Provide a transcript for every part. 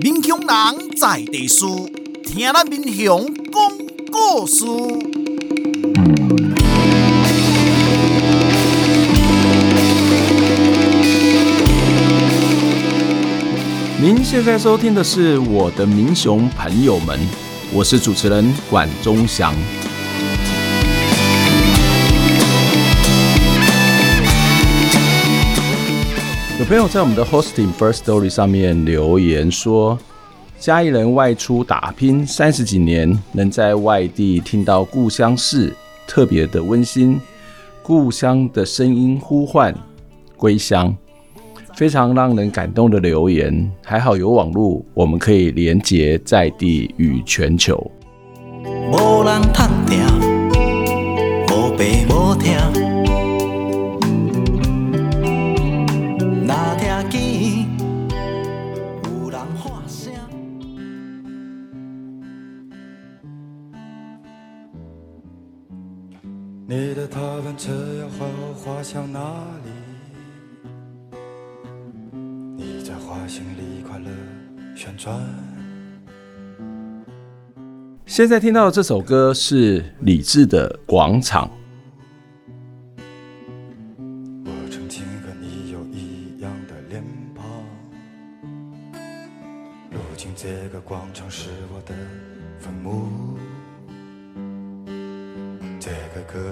民雄人在地事，听咱民雄讲故事。您现在收听的是我的民雄朋友们，我是主持人管中祥。朋友在我们的 Hosting First Story 上面留言说，嘉义人外出打拼三十几年，能在外地听到故乡事，特别的温馨。故乡的声音呼唤，归乡，非常让人感动的留言。还好有网络，我们可以连结在地与全球。无人通听，无爸无听。你的踏板车要好好滑向哪里？你在花心里快乐旋转。现在听到的这首歌是李志的《广场》。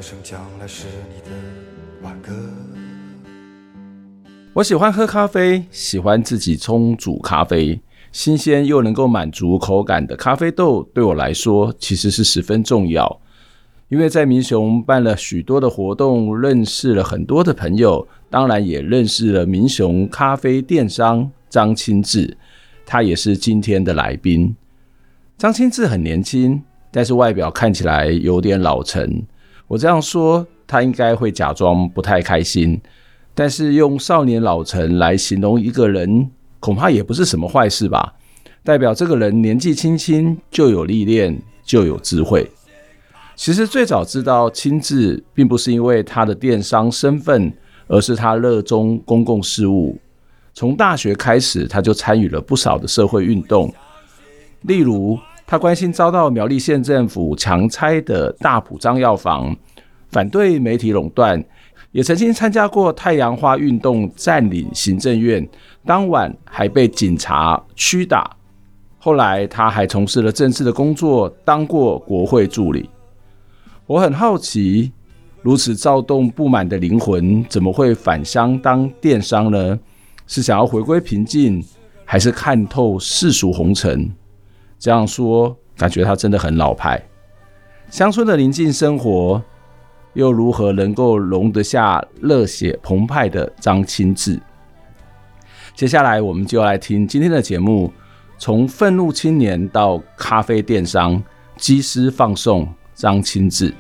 声将来是你的挽歌。我喜欢喝咖啡，喜欢自己冲煮咖啡，新鲜又能够满足口感的咖啡豆对我来说其实是十分重要。因为在民雄办了许多的活动，认识了很多的朋友，当然也认识了民雄咖啡电商张清志，他也是今天的来宾。张清志很年轻。但是外表看起来有点老成，我这样说他应该会假装不太开心。但是用少年老成来形容一个人，恐怕也不是什么坏事吧？代表这个人年纪轻轻就有历练，就有智慧。其实最早知道亲自，并不是因为他的电商身份，而是他热衷公共事务。从大学开始，他就参与了不少的社会运动，例如。他关心遭到苗栗县政府强拆的大埔张药房，反对媒体垄断，也曾经参加过太阳花运动，占领行政院，当晚还被警察驱打。后来他还从事了政治的工作，当过国会助理。我很好奇，如此躁动不满的灵魂，怎么会返乡当电商呢？是想要回归平静，还是看透世俗红尘？这样说，感觉他真的很老派。乡村的宁静生活，又如何能够容得下热血澎湃的张清志？接下来，我们就要来听今天的节目，从愤怒青年到咖啡电商，机师放送张清志。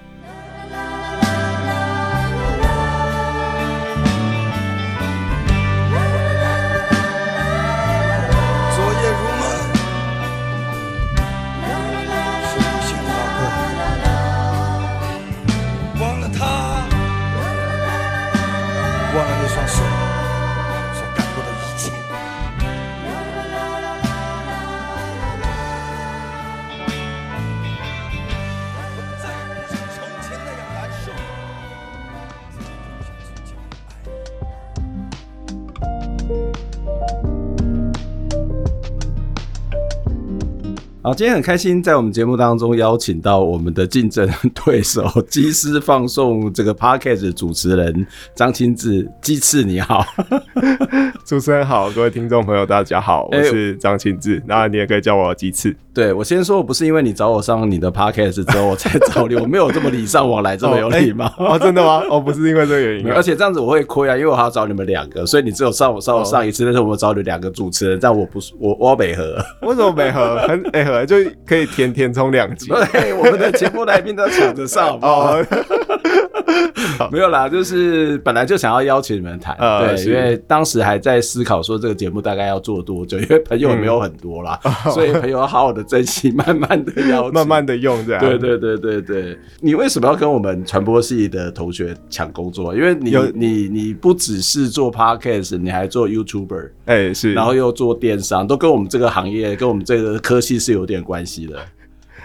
好，今天很开心，在我们节目当中邀请到我们的竞争对手鸡师放送这个 Podcast 主持人张清志，鸡翅你好，主持人好，各位听众朋友大家好，我是张清志，那、欸、你也可以叫我鸡翅。对，我先说，我不是因为你找我上你的 Podcast 之后我才找你，我没有这么礼尚往来，这么有礼貌、哦欸。哦，真的吗？哦，不是因为这个原因、啊，而且这样子我会亏啊，因为我还要找你们两个，所以你只有上我上我上一次，但是我们找你两个主持人，但我不是我我没合，为什么没合？很配合。就可以填填充两集。对，我们的节目来宾都抢着上。哦，没有啦，就是本来就想要邀请你们谈，呃、对，因为当时还在思考说这个节目大概要做多久，因为朋友也没有很多啦，嗯、所以朋友要好好的珍惜，慢慢的邀，慢慢的用这样。对对对对对，你为什么要跟我们传播系的同学抢工作？因为你你你不只是做 podcast，你还做 YouTuber，哎、欸、是，然后又做电商，都跟我们这个行业跟我们这个科系是有点关系的。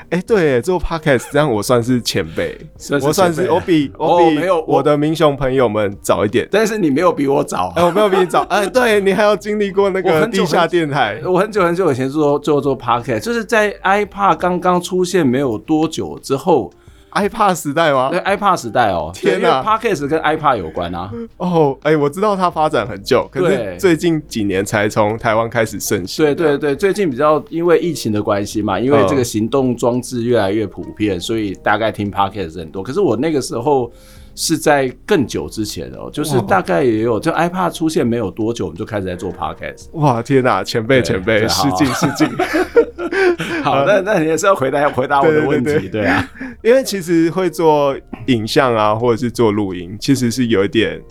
哎、欸，对，做 podcast 这样我算是前辈，我算是我比我比没有我的民雄朋友们早一点，但是你没有比我早，哎，我没有比你早，哎，对你还要经历过那个地下电台，我很久很久以前做做做 podcast，就是在 iPad 刚刚出现没有多久之后。iPad 时代吗？对，iPad 时代哦、喔。天哪，Podcast 跟 iPad 有关啊。哦，哎，我知道它发展很久，可是最近几年才从台湾开始盛行。对对对，最近比较因为疫情的关系嘛，因为这个行动装置越来越普遍，嗯、所以大概听 Podcast 很多。可是我那个时候是在更久之前哦、喔，就是大概也有就 iPad 出现没有多久，我们就开始在做 Podcast。哇，天哪，前辈前辈，失敬失敬。好，那那你也是要回答要回答我的问题，对，啊，因为其实会做影像啊，或者是做录音，其实是有一点，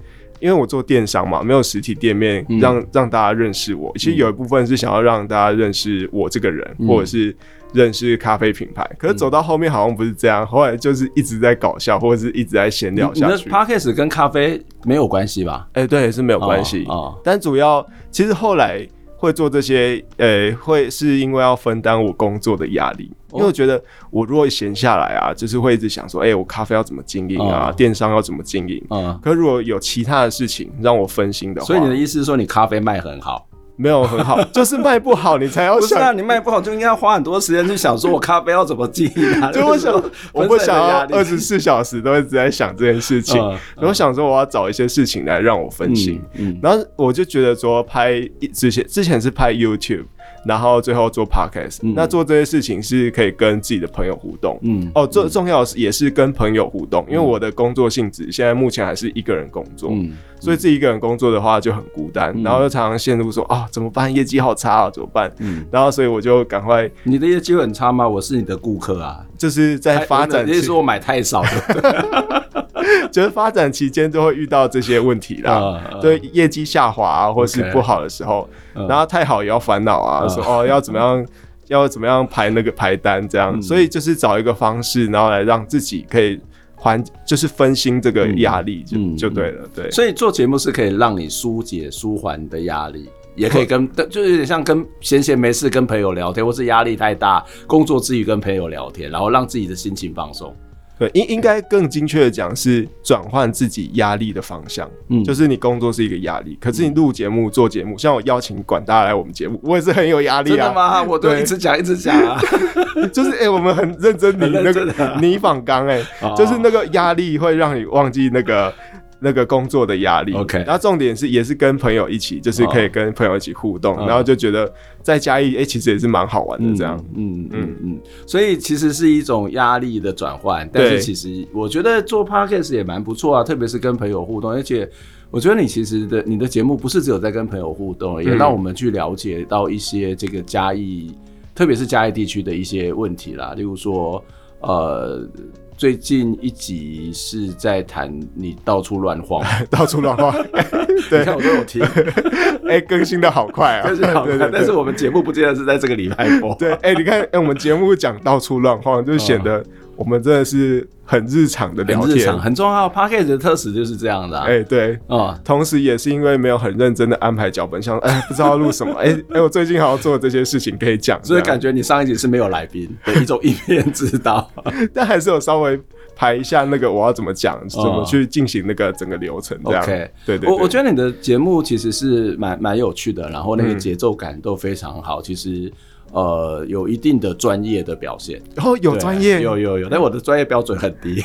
因为我做电商嘛，没有实体店面让，让、嗯、让大家认识我。其实有一部分是想要让大家认识我这个人，嗯、或者是认识咖啡品牌。可是走到后面好像不是这样，后来就是一直在搞笑，或者是一直在闲聊下去。Podcast 跟咖啡没有关系吧？哎、欸，对，是没有关系啊。哦哦、但主要其实后来。会做这些，呃、欸，会是因为要分担我工作的压力，因为我觉得我如果闲下来啊，就是会一直想说，哎、欸，我咖啡要怎么经营啊，电商要怎么经营，嗯，可是如果有其他的事情让我分心的话，所以你的意思是说你咖啡卖很好？没有很好，就是卖不好，你才要想。不是啊，你卖不好就应该要花很多时间去想，说我咖啡要怎么经营啊？就我想，我不想要二十四小时都一直在想这件事情。我想说，我要找一些事情来让我分心。嗯，然后我就觉得说，拍之前之前是拍 YouTube。然后最后做 podcast，嗯，那做这些事情是可以跟自己的朋友互动，嗯，哦，最重要的是也是跟朋友互动，嗯，因为我的工作性质现在目前还是一个人工作，嗯，所以自己一个人工作的话就很孤单，嗯，然后又常常陷入说啊怎么办，业绩好差啊怎么办，嗯，然后所以我就赶快，你的业绩很差吗？我是你的顾客啊，就是在发展，你是说我买太少了。就是发展期间就会遇到这些问题啦，对业绩下滑啊，或是不好的时候，然后太好也要烦恼啊，说哦要怎么样，要怎么样排那个排单这样，所以就是找一个方式，然后来让自己可以缓，就是分心这个压力就就对了，对。所以做节目是可以让你疏解、舒缓的压力，也可以跟，就是有点像跟闲闲没事跟朋友聊天，或是压力太大，工作之余跟朋友聊天，然后让自己的心情放松。对，应应该更精确的讲是转换自己压力的方向，嗯，就是你工作是一个压力，可是你录节目、做节目，像我邀请管大家来我们节目，我也是很有压力啊。真的吗？我都一直讲一直讲啊，就是哎、欸，我们很认真，你那个你访 纲哎，就是那个压力会让你忘记那个。那个工作的压力，OK，然后重点是也是跟朋友一起，就是可以跟朋友一起互动，然后就觉得在嘉义，哎，其实也是蛮好玩的这样，嗯嗯嗯，所以其实是一种压力的转换，但是其实我觉得做 Podcast 也蛮不错啊，特别是跟朋友互动，而且我觉得你其实的你的节目不是只有在跟朋友互动，也让我们去了解到一些这个嘉义，特别是嘉义地区的一些问题啦，例如说，呃。最近一集是在谈你到处乱晃，到处乱晃，对，看我都有听，哎、欸，更新的好快啊，更新好快，对对对，但是我们节目不见得是在这个礼拜播，对，哎、欸，你看，哎、欸，我们节目讲到处乱晃，就显得我们真的是很日常的聊天，日常很重要，Podcast 的特质就是这样的、啊，哎、欸，对，哦，同时也是因为没有很认真的安排脚本，像 哎、欸，不知道录什么，哎哎、我最近好像做这些事情可以讲，所以感觉你上一集是没有来宾 的一种一面之道，但还是有稍微。排一下那个我要怎么讲，怎么去进行那个整个流程这样。OK，对对，我我觉得你的节目其实是蛮蛮有趣的，然后那个节奏感都非常好。其实呃有一定的专业的表现。哦，有专业，有有有，但我的专业标准很低。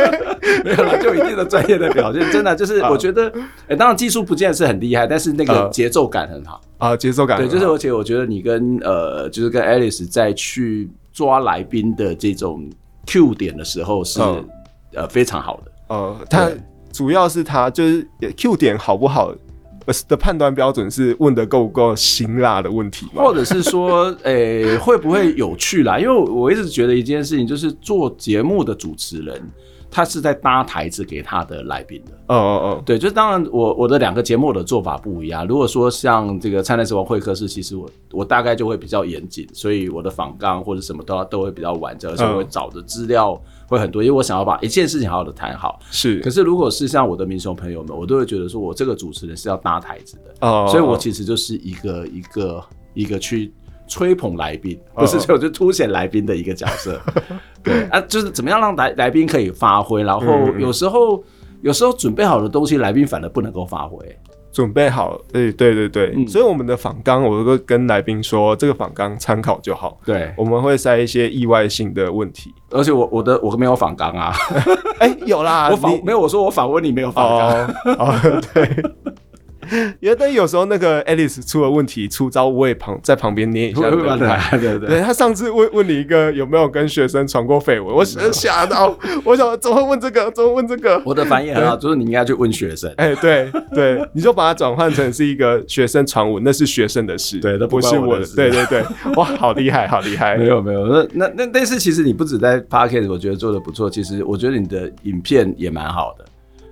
没有了，就有一定的专业的表现，真的就是我觉得，哎，当然技术不见得是很厉害，但是那个节奏感很好。啊，节奏感对，就是而且我觉得你跟呃就是跟 Alice 在去抓来宾的这种。Q 点的时候是、嗯、呃非常好的，呃，他主要是他就是 Q 点好不好的判断标准是问的够不够辛辣的问题吗？或者是说，诶、会不会有趣啦？因为我一直觉得一件事情就是做节目的主持人，他是在搭台子给他的来宾的。哦哦哦，对，就是当然我我的两个节目的做法不一样。如果说像这个灿烂时光会客室，其实我我大概就会比较严谨，所以我的访纲或者什么都要都会比较完整，而且我会找的资料会很多，因为我想要把一件事情好好的谈好。是，可是如果是像我的民雄朋友们，我都会觉得说我这个主持人是要搭台子的。哦，所以我其实就是一个一个一个去。吹捧来宾，不是就就凸显来宾的一个角色，对啊，就是怎么样让来来宾可以发挥，然后有时候、嗯、有时候准备好的东西，来宾反而不能够发挥。准备好，对对对对，嗯、所以我们的访纲，我都跟来宾说，这个访纲参考就好。对，我们会塞一些意外性的问题，而且我我的我没有访纲啊，哎、欸，有啦，我访没有，我说我访问你没有访纲，哦，对。因为但有时候那个 Alice 出了问题出招，我也旁在旁边捏一下。对对对，对他上次问问你一个有没有跟学生传过绯闻，我吓到，我想怎么会问这个？怎么问这个？我的反应很好，就是你应该去问学生。哎，对对，你就把它转换成是一个学生传闻，那是学生的事，对，那不是我的。对对对，哇，好厉害，好厉害！没有没有，那那那但是其实你不止在 Parkes，我觉得做的不错。其实我觉得你的影片也蛮好的，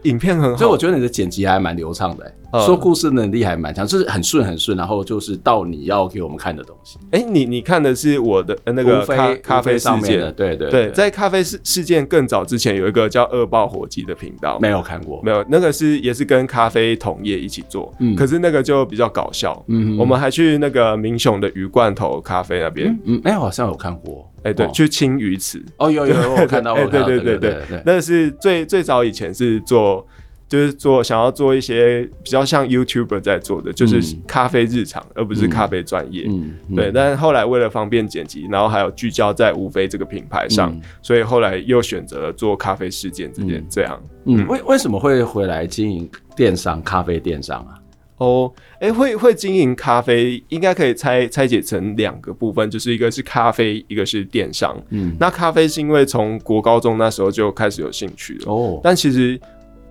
影片很好，所以我觉得你的剪辑还蛮流畅的。说故事能力还蛮强，就是很顺很顺，然后就是到你要给我们看的东西。哎，你你看的是我的那个咖咖啡事件，对对对，在咖啡事事件更早之前，有一个叫恶爆火鸡的频道，没有看过，没有，那个是也是跟咖啡同业一起做，嗯，可是那个就比较搞笑，嗯，我们还去那个明雄的鱼罐头咖啡那边，嗯，哎，好像有看过，哎，对，去清鱼池，哦，有有有 我看到，对对对对，那是最最早以前是做。就是做想要做一些比较像 YouTuber 在做的，就是咖啡日常，而不是咖啡专业。嗯，嗯对。但是后来为了方便剪辑，然后还有聚焦在无非这个品牌上，嗯、所以后来又选择了做咖啡事件这件这样。嗯，为为什么会回来经营电商咖啡电商啊？哦，哎，会会经营咖啡，应该可以拆拆解成两个部分，就是一个是咖啡，一个是电商。嗯，那咖啡是因为从国高中那时候就开始有兴趣了。哦，但其实。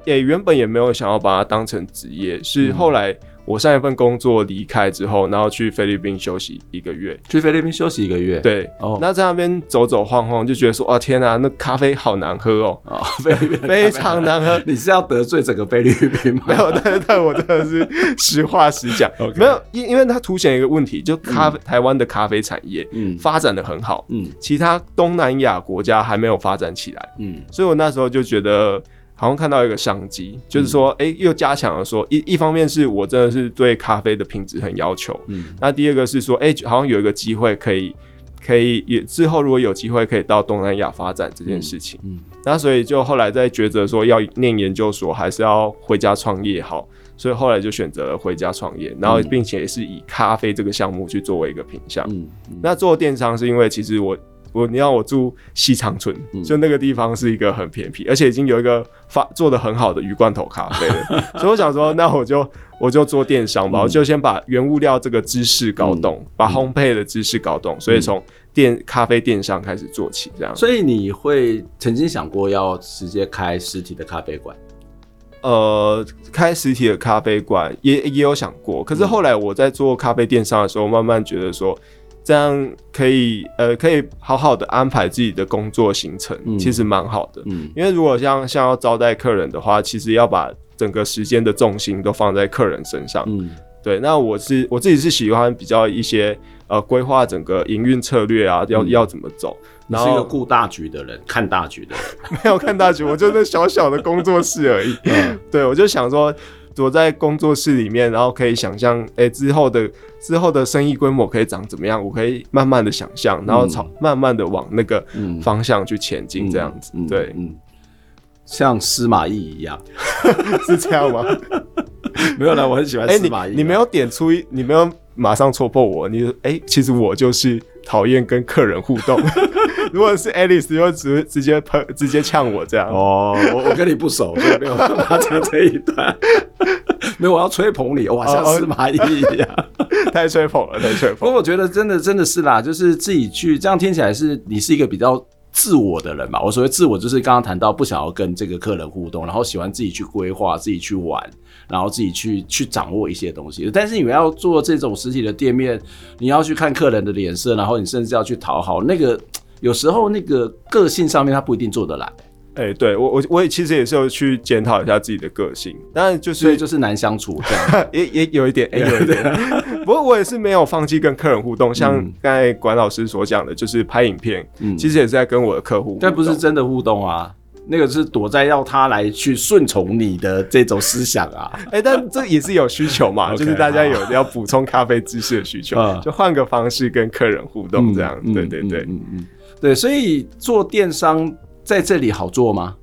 也原本也没有想要把它当成职业，是后来我上一份工作离开之后，然后去菲律宾休息一个月。去菲律宾休息一个月，对。哦。那在那边走走晃晃，就觉得说，哇，天啊，那咖啡好难喝哦。啊，菲律宾 非常难喝。你是要得罪整个菲律宾吗？没有，但但我真的是 实话实讲。没有，因因为它凸显一个问题，就咖啡台湾的咖啡产业，嗯，发展的很好，嗯，其他东南亚国家还没有发展起来，嗯，所以我那时候就觉得。好像看到一个商机，就是说，哎、嗯欸，又加强了说一一方面是我真的是对咖啡的品质很要求，嗯，那第二个是说，哎、欸，好像有一个机会可以可以也之后如果有机会可以到东南亚发展这件事情，嗯，嗯，那所以就后来在抉择说要念研究所还是要回家创业好，所以后来就选择了回家创业，然后并且也是以咖啡这个项目去作为一个品项，嗯，嗯，那做电商是因为其实我。我你让我住西长春，嗯、就那个地方是一个很偏僻，而且已经有一个发做的很好的鱼罐头咖啡了，所以我想说，那我就我就做电商吧，嗯、我就先把原物料这个知识搞懂，嗯、把烘焙的知识搞懂，嗯、所以从电咖啡电商开始做起，这样。所以你会曾经想过要直接开实体的咖啡馆？呃，开实体的咖啡馆也也有想过，可是后来我在做咖啡电商的时候，慢慢觉得说。这样可以，呃，可以好好的安排自己的工作行程，嗯、其实蛮好的。嗯，因为如果像像要招待客人的话，其实要把整个时间的重心都放在客人身上。嗯，对。那我是我自己是喜欢比较一些呃规划整个营运策略啊，要、嗯、要怎么走。你是一个顾大局的人，看大局的人，没有看大局，我就那小小的工作室而已。嗯、对，我就想说。躲在工作室里面，然后可以想象，哎、欸，之后的之后的生意规模可以长怎么样？我可以慢慢的想象，然后朝、嗯、慢慢的往那个方向去前进，这样子。嗯、对，嗯，像司马懿一样，是这样吗？没有啦，我很喜欢司马懿、欸。你没有点出一，你没有马上戳破我。你说，哎、欸，其实我就是讨厌跟客人互动。如果是 Alice，就直直接喷，直接呛我这样。哦，我我跟你不熟，所以没有办法讲这一段。没有，我要吹捧你，哇，像司马懿一样，太吹捧了，太吹捧。不过我觉得真的真的是啦，就是自己去这样听起来是，你是一个比较自我的人嘛。我所谓自我，就是刚刚谈到不想要跟这个客人互动，然后喜欢自己去规划、自己去玩，然后自己去去掌握一些东西。但是你们要做这种实体的店面，你要去看客人的脸色，然后你甚至要去讨好那个。有时候那个个性上面他不一定做得来，哎、欸，对我我我也其实也是有去检讨一下自己的个性，当然就是所以就是难相处这样，也也有一点，哎、欸，有一点。不过我也是没有放弃跟客人互动，像刚才管老师所讲的，就是拍影片，嗯，其实也是在跟我的客户，但不是真的互动啊。那个是躲在要他来去顺从你的这种思想啊，哎、欸，但这也是有需求嘛，就是大家有要补充咖啡知识的需求，就换个方式跟客人互动这样，嗯、对对。对，嗯嗯，对，所以做电商在这里好做吗？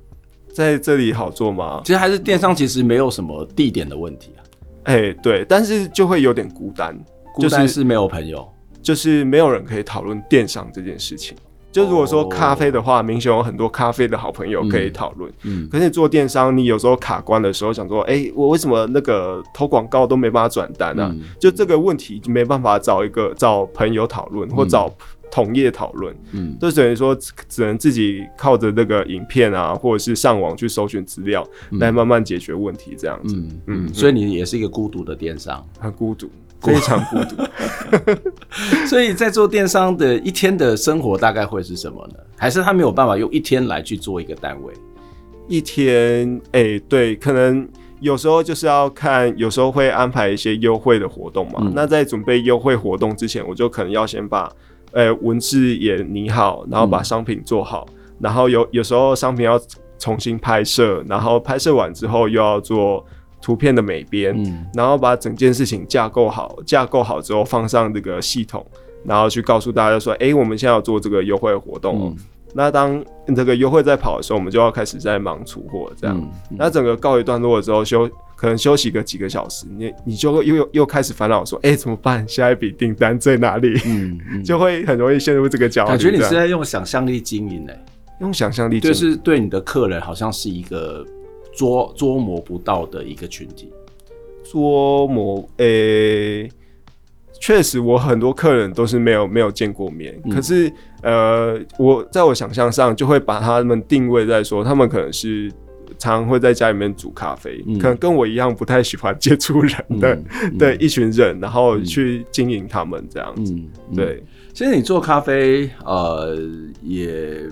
在这里好做吗？其实还是电商其实没有什么地点的问题啊，哎、欸，对，但是就会有点孤单，孤单是没有朋友，就是没有人可以讨论电商这件事情。就如果说咖啡的话，明显有很多咖啡的好朋友可以讨论。嗯，可是你做电商，你有时候卡关的时候，想说，哎、欸，我为什么那个投广告都没办法转单呢？就这个问题就没办法找一个找朋友讨论，或找同业讨论。嗯，就等于说只能自己靠着那个影片啊，或者是上网去搜寻资料，来慢慢解决问题，这样子。嗯嗯，所以你也是一个孤独的电商，很孤独。非常孤独，所以在做电商的一天的生活大概会是什么呢？还是他没有办法用一天来去做一个单位？一天，哎、欸，对，可能有时候就是要看，有时候会安排一些优惠的活动嘛。嗯、那在准备优惠活动之前，我就可能要先把，呃、欸，文字也拟好，然后把商品做好，嗯、然后有有时候商品要重新拍摄，然后拍摄完之后又要做。图片的美编，嗯，然后把整件事情架构好，架构好之后放上这个系统，然后去告诉大家说，哎，我们现在要做这个优惠活动那当这个优惠在跑的时候，我们就要开始在忙出货，这样。嗯嗯、那整个告一段落之后，休可能休息个几个小时，你你就会又又又开始烦恼说，哎，怎么办？下一笔订单在哪里？嗯，嗯就会很容易陷入这个焦虑。感觉你是在用想象力经营呢？用想象力，就是对你的客人好像是一个。捉捉摸不到的一个群体，捉摸诶，确、欸、实我很多客人都是没有没有见过面，嗯、可是呃，我在我想象上就会把他们定位在说，他们可能是常常会在家里面煮咖啡，嗯、可能跟我一样不太喜欢接触人的、嗯、的一群人，然后去经营他们这样子。对，其实你做咖啡，呃，也。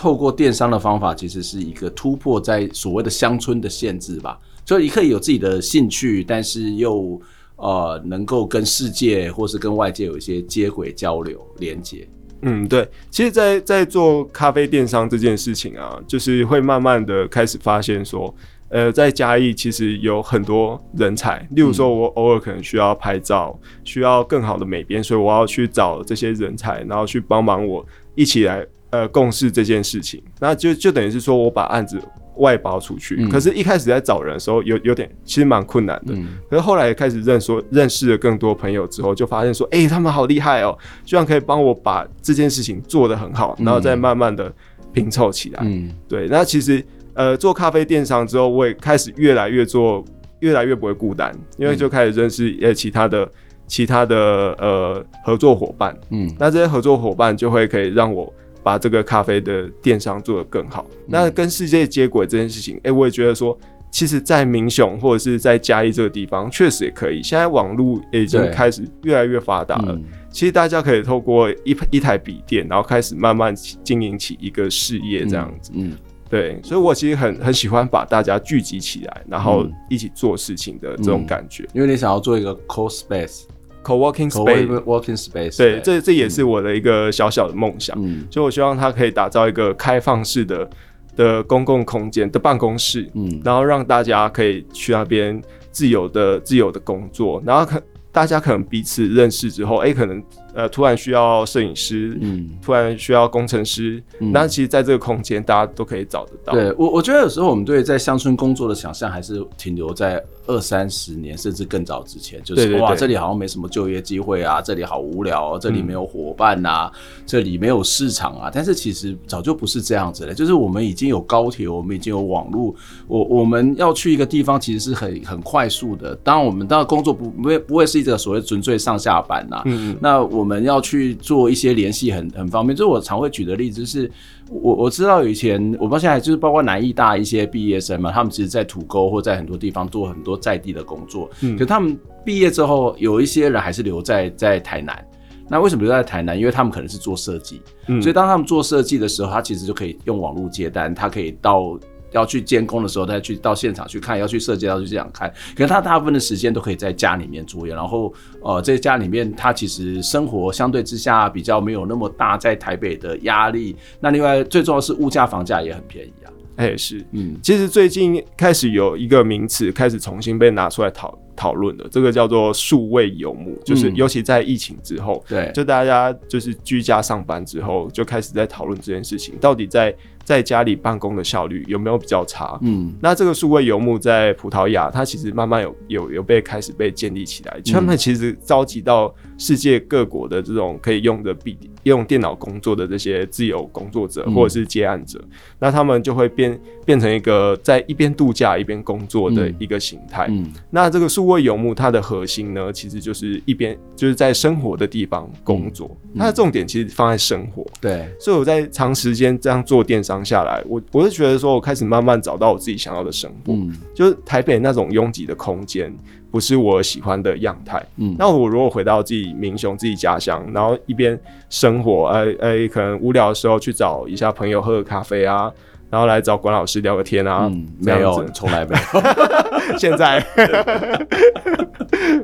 透过电商的方法，其实是一个突破在所谓的乡村的限制吧。所以你可以有自己的兴趣，但是又呃能够跟世界或是跟外界有一些接轨、交流、连接。嗯，对。其实在，在在做咖啡电商这件事情啊，就是会慢慢的开始发现说，呃，在嘉义其实有很多人才。例如说，我偶尔可能需要拍照，需要更好的美编，所以我要去找这些人才，然后去帮忙我一起来。呃，共事这件事情，那就就等于是说我把案子外包出去。嗯、可是，一开始在找人的时候有，有有点其实蛮困难的。嗯、可是后来开始认说认识了更多朋友之后，就发现说，哎、欸，他们好厉害哦，居然可以帮我把这件事情做得很好，然后再慢慢的拼凑起来。嗯，对。那其实，呃，做咖啡电商之后，我也开始越来越做，越来越不会孤单，因为就开始认识呃其他的其他的呃合作伙伴。嗯，那这些合作伙伴就会可以让我。把这个咖啡的电商做得更好，嗯、那跟世界接轨这件事情，哎、欸，我也觉得说，其实，在民雄或者是在嘉义这个地方，确实也可以。现在网络已经开始越来越发达了，嗯、其实大家可以透过一一台笔电，然后开始慢慢经营起一个事业这样子。嗯，嗯对，所以我其实很很喜欢把大家聚集起来，然后一起做事情的这种感觉。因为你想要做一个。Co-working space, Co-working space，对，这这也是我的一个小小的梦想。嗯，就我希望它可以打造一个开放式的的公共空间的办公室，嗯，然后让大家可以去那边自由的自由的工作，然后可大家可能彼此认识之后，哎、欸，可能。呃，突然需要摄影师，嗯，突然需要工程师，嗯、那其实，在这个空间，大家都可以找得到。对我，我觉得有时候我们对在乡村工作的想象，还是停留在二三十年甚至更早之前，就是哇，这里好像没什么就业机会啊，这里好无聊、啊，这里没有伙伴啊，嗯、这里没有市场啊。但是其实早就不是这样子了，就是我们已经有高铁，我们已经有网络，我我们要去一个地方，其实是很很快速的。当然，我们当然工作不不会不会是一个所谓纯粹上下班呐、啊，嗯，嗯，那我们要去做一些联系，很很方便。就是我常会举的例子是，我我知道以前我不知道现在就是包括南艺大一些毕业生嘛，他们其实，在土沟或在很多地方做很多在地的工作。嗯，可他们毕业之后，有一些人还是留在在台南。那为什么留在台南？因为他们可能是做设计，嗯，所以当他们做设计的时候，他其实就可以用网络接单，他可以到要去监工的时候，再去到现场去看，要去设计要去这样看。可是他大部分的时间都可以在家里面作业，然后呃，在家里面他其实生活相对之下比较没有那么大，在台北的压力。那另外最重要是物价房价也很便宜啊。哎，是，嗯，其实最近开始有一个名词开始重新被拿出来讨讨论的，这个叫做数位游牧，就是尤其在疫情之后，对、嗯，就大家就是居家上班之后，就开始在讨论这件事情，到底在。在家里办公的效率有没有比较差？嗯，那这个数位游牧在葡萄牙，它其实慢慢有有有被开始被建立起来。他们其实召集到世界各国的这种可以用的笔用电脑工作的这些自由工作者或者是接案者，那他们就会变变成一个在一边度假一边工作的一个形态。嗯，那这个数位游牧它的核心呢，其实就是一边就是在生活的地方工作，它的重点其实放在生活。对，所以我在长时间这样做电商下来，我我是觉得说，我开始慢慢找到我自己想要的生活，嗯，就是台北那种拥挤的空间不是我喜欢的样态，嗯，那我如果回到自己民雄自己家乡，然后一边生活，哎、欸、哎、欸，可能无聊的时候去找一下朋友喝个咖啡啊，然后来找管老师聊个天啊，嗯，没有，从来没有，现在。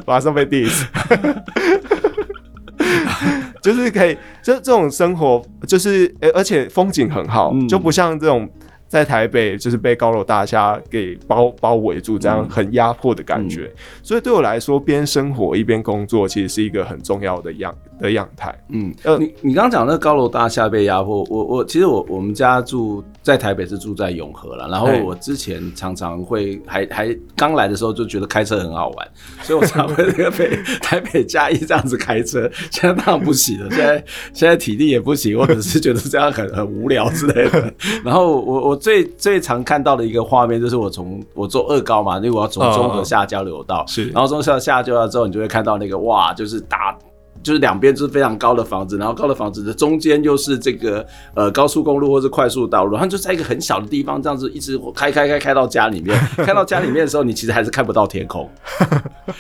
马上被 diss。就是可以，就这种生活，就是而且风景很好，嗯、就不像这种在台北就是被高楼大厦给包包围住这样很压迫的感觉。嗯、所以对我来说，边生活一边工作，其实是一个很重要的样的样态。嗯，呃，你你刚刚讲那个高楼大厦被压迫，我我其实我我们家住。在台北是住在永和了，然后我之前常常会还还刚来的时候就觉得开车很好玩，所以我常会那个北 台北嘉义这样子开车。现在当然不行了，现在现在体力也不行，或者是觉得这样很很无聊之类的。然后我我最最常看到的一个画面就是我从我坐二高嘛，因为我要从中和下交流道，是，然后中和下交流道之后，你就会看到那个哇，就是大。就是两边就是非常高的房子，然后高的房子的中间又是这个呃高速公路或是快速道路，然后就在一个很小的地方这样子一直开开开开到家里面，开到家里面的时候，你其实还是看不到天空。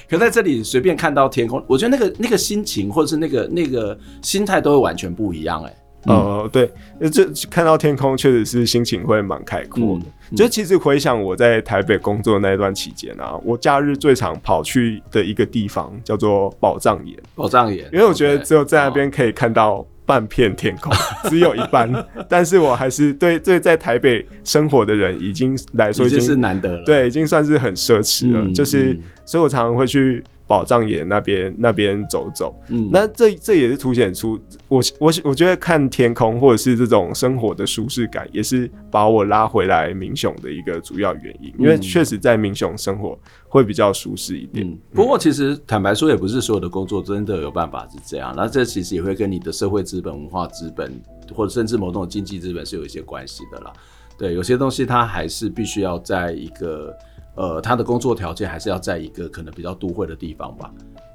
可在这里随便看到天空，我觉得那个那个心情或者是那个那个心态都会完全不一样哎、欸。哦、嗯，对，这看到天空确实是心情会蛮开阔的。嗯、就其实回想我在台北工作的那一段期间啊，我假日最常跑去的一个地方叫做宝藏岩。宝藏岩，因为我觉得只有在那边可以看到半片天空，哦、只有一半。但是我还是对对在台北生活的人已经来说已经是难得了，对，已经算是很奢侈了。嗯、就是，嗯、所以我常常会去。宝藏岩那边那边走走，嗯，那这这也是凸显出我我我觉得看天空或者是这种生活的舒适感，也是把我拉回来民雄的一个主要原因。因为确实在民雄生活会比较舒适一点。嗯，不过其实坦白说，也不是所有的工作真的有办法是这样。那这其实也会跟你的社会资本、文化资本，或者甚至某种经济资本是有一些关系的啦。对，有些东西它还是必须要在一个。呃，他的工作条件还是要在一个可能比较都会的地方吧。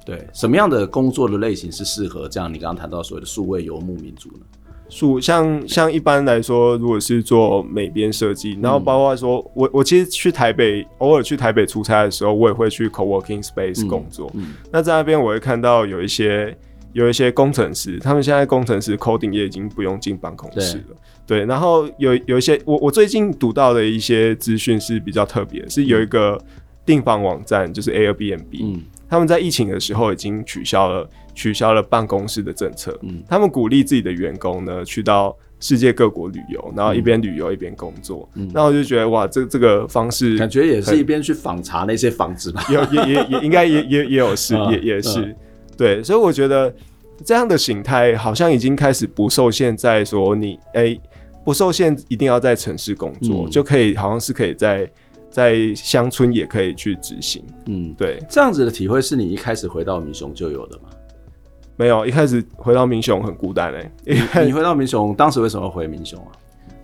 对，什么样的工作的类型是适合这样？你刚刚谈到所谓的数位游牧民族呢？数像像一般来说，如果是做美编设计，然后包括说，嗯、我我其实去台北，偶尔去台北出差的时候，我也会去 co-working space 工作。嗯嗯、那在那边，我会看到有一些有一些工程师，他们现在工程师 coding 也已经不用进办公室了。对，然后有有一些我我最近读到的一些资讯是比较特别的，是有一个订房网站，就是 Airbnb，嗯，他们在疫情的时候已经取消了取消了办公室的政策，嗯，他们鼓励自己的员工呢去到世界各国旅游，然后一边旅游一边工作，嗯，那我就觉得哇，这这个方式感觉也是一边去访查那些房子吧，有也也也应该也也也有是也也是。对，所以我觉得这样的形态好像已经开始不受限在说你哎。不受限，一定要在城市工作，嗯、就可以，好像是可以在在乡村也可以去执行。嗯，对，这样子的体会是你一开始回到民雄就有的吗？没有，一开始回到民雄很孤单哎、欸。你回到民雄，当时为什么回民雄啊？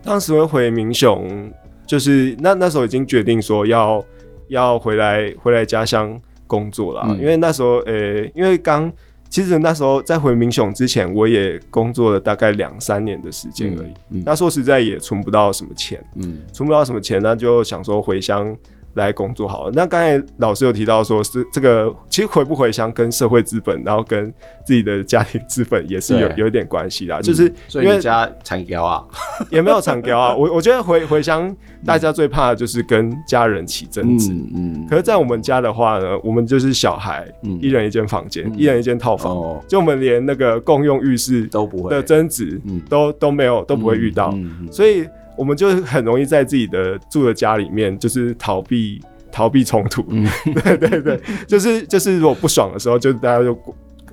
当时会回民雄，就是那那时候已经决定说要要回来回来家乡工作了，嗯、因为那时候呃、欸，因为刚。其实那时候在回民雄之前，我也工作了大概两三年的时间而已。嗯嗯、那说实在也存不到什么钱，嗯，存不到什么钱，那就想说回乡来工作好了。那刚才老师有提到说，是这个其实回不回乡跟社会资本，然后跟自己的家庭资本也是有有一点关系啦。就是因为家产胶啊，也没有产胶啊。我我觉得回回乡，大家最怕的就是跟家人起争执。嗯嗯。可是，在我们家的话呢，我们就是小孩，一人一间房间，一人一间套房哦，就我们连那个共用浴室都不会的争执，都都没有，都不会遇到。所以。我们就很容易在自己的住的家里面，就是逃避逃避冲突。嗯，对对对，就是就是如果不爽的时候，就大家就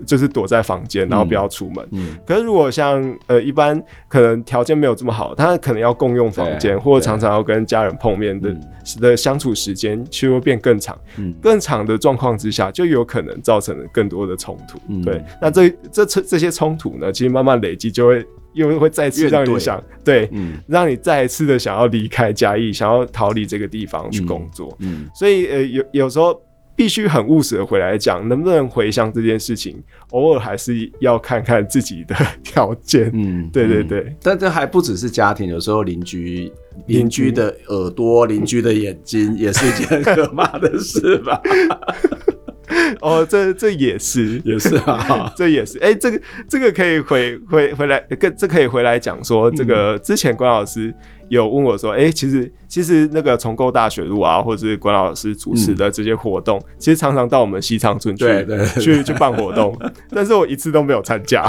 就是躲在房间，然后不要出门。嗯，嗯，可是如果像呃一般可能条件没有这么好，他可能要共用房间，或者常常要跟家人碰面的的相处时间，其实会变更长。嗯，更长的状况之下，就有可能造成更多的冲突。嗯，对，那这这这这些冲突呢，其实慢慢累积就会。又会再次让你想，对，嗯，让你再一次的想要离开嘉义，想要逃离这个地方去工作，嗯，嗯，所以呃，有有时候必须很务实的回来讲，能不能回乡这件事情，偶尔还是要看看自己的条件，嗯，对对对，嗯，但这还不只是家庭，有时候邻居邻居。的耳朵、邻居的眼睛，也是一件可怕的事吧。哦，这这也是。也是啊，这也是。哎、欸，这个这个可以回回回来，跟这可以回来讲说，这个之前关老师有问我说，哎、欸，其实其实那个重构大学路啊，或者是关老师主持的这些活动，嗯、其实常常到我们西昌村去，去去办活动，但是我一次都没有参加，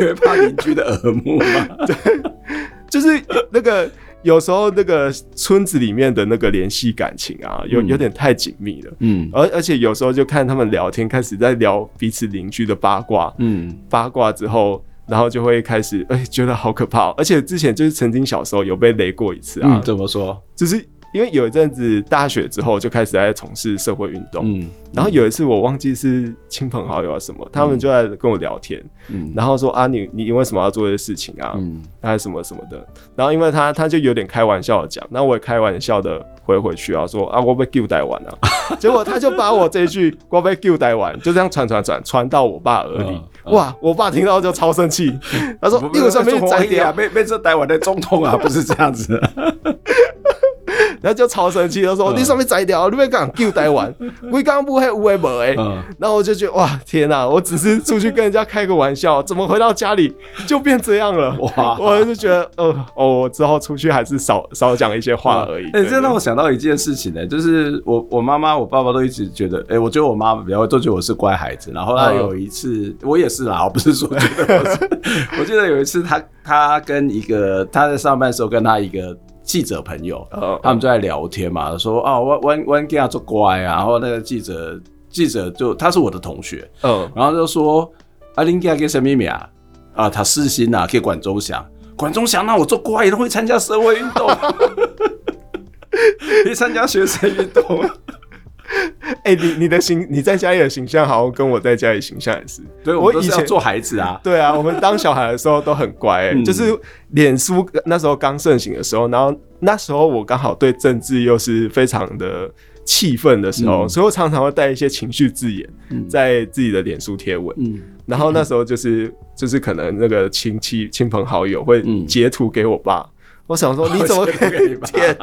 因为怕邻居的耳目嘛，对，就是那个。有时候那个村子里面的那个联系感情啊，有有点太紧密了。嗯，而而且有时候就看他们聊天，开始在聊彼此邻居的八卦。嗯，八卦之后，然后就会开始哎、欸，觉得好可怕。而且之前就是曾经小时候有被雷过一次啊。嗯，怎么说？就是。因为有一阵子大学之后就开始在从事社会运动，嗯，然后有一次我忘记是亲朋好友啊什么，他们就在跟我聊天，嗯，然后说啊你你为什么要做这些事情啊，嗯，还是什么什么的，然后因为他他就有点开玩笑的讲，那我也开玩笑的回回去啊，说啊我被救带完了，结果他就把我这一句我被救带完就这样传传传传到我爸耳里，哇，我爸听到就超生气，他说 你为什么没摘掉？被被这带完的总统啊，不是这样子。然后就超生气，他说：“你上面摘掉，你别讲丢台湾，我刚刚不会有诶没诶。”然后我就觉得哇，天哪！我只是出去跟人家开个玩笑，怎么回到家里就变这样了？哇！我就觉得，呃，哦，我之后出去还是少少讲一些话 而已。哎、欸，这让我想到一件事情呢、欸，就是我我妈妈、我爸爸都一直觉得，哎、欸，我觉得我妈比较都觉得我是乖孩子。然后他有一次，嗯、我也是啦，我不是说觉得我是，我记得有一次他他跟一个他在上班的时候跟他一个。记者朋友，oh, 他们就在聊天嘛，说啊，我我我给他做乖啊，然后那个记者记者就他是我的同学，嗯，oh. 然后就说啊，你给他给什么秘密啊？啊，他私心啊，给管中祥，管中祥，那我做乖也都会参加社会运动，可以参加学生运动。哎、欸，你你的形，你在家里的形象好像跟我在家里形象也是。对，我以前做孩子啊。对啊，我们当小孩的时候都很乖、欸，嗯、就是脸书那时候刚盛行的时候，然后那时候我刚好对政治又是非常的气愤的时候，嗯、所以我常常会带一些情绪字眼在自己的脸书贴文。嗯，然后那时候就是就是可能那个亲戚亲朋好友会截图给我爸。我想说，你怎么可以天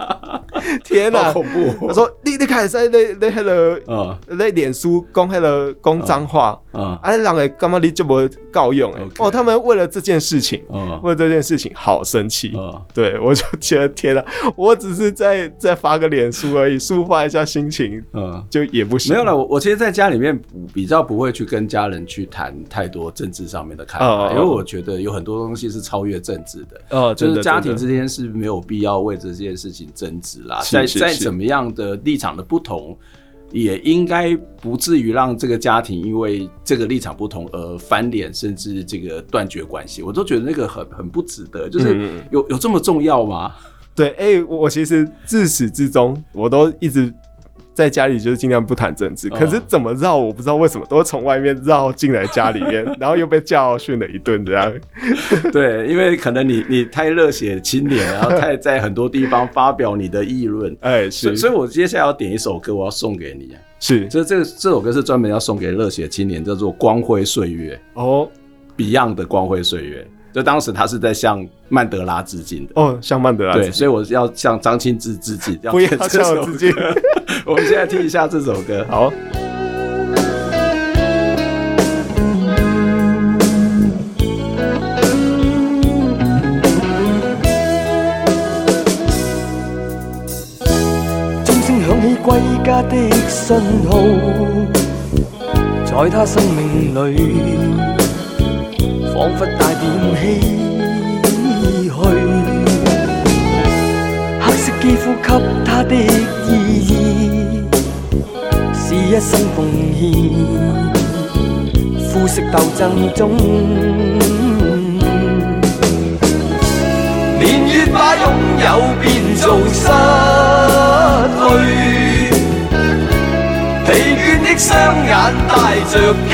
天哪，恐怖！我说你你开始在那那那个那脸书公开了公脏话，啊，哎，让人干嘛你这么告用？哎，哦，他们为了这件事情，为了这件事情好生气。对，我就觉得天哪，我只是在在发个脸书而已，抒发一下心情，嗯，就也不行。没有了，我我其实在家里面比较不会去跟家人去谈太多政治上面的看法，因为我觉得有很多东西是超越政治的，哦，就是家庭之间。是没有必要为这件事情争执啦，在在怎么样的立场的不同，也应该不至于让这个家庭因为这个立场不同而翻脸，甚至这个断绝关系。我都觉得那个很很不值得，就是有有这么重要吗？对，哎、欸，我其实自始至终我都一直。在家里就是尽量不谈政治，可是怎么绕我不知道为什么都从外面绕进来家里面，然后又被教训了一顿这样。对，因为可能你你太热血青年，然后太在很多地方发表你的议论，哎，是，所以我接下来要点一首歌，我要送给你。是，这这这首歌是专门要送给热血青年，叫做《光辉岁月》哦，Beyond 的《光辉岁月》。就当时他是在向曼德拉致敬的。哦，向曼德拉。对，所以我要向张清志致敬。不要向我致敬。我们现在听一下这首歌。好。钟声响起归家的信号，在他生命里。仿佛带点唏嘘，黑色肌肤给他的意义是一生奉献，肤色斗争中，年月把拥有变做失去，疲倦的双眼带着期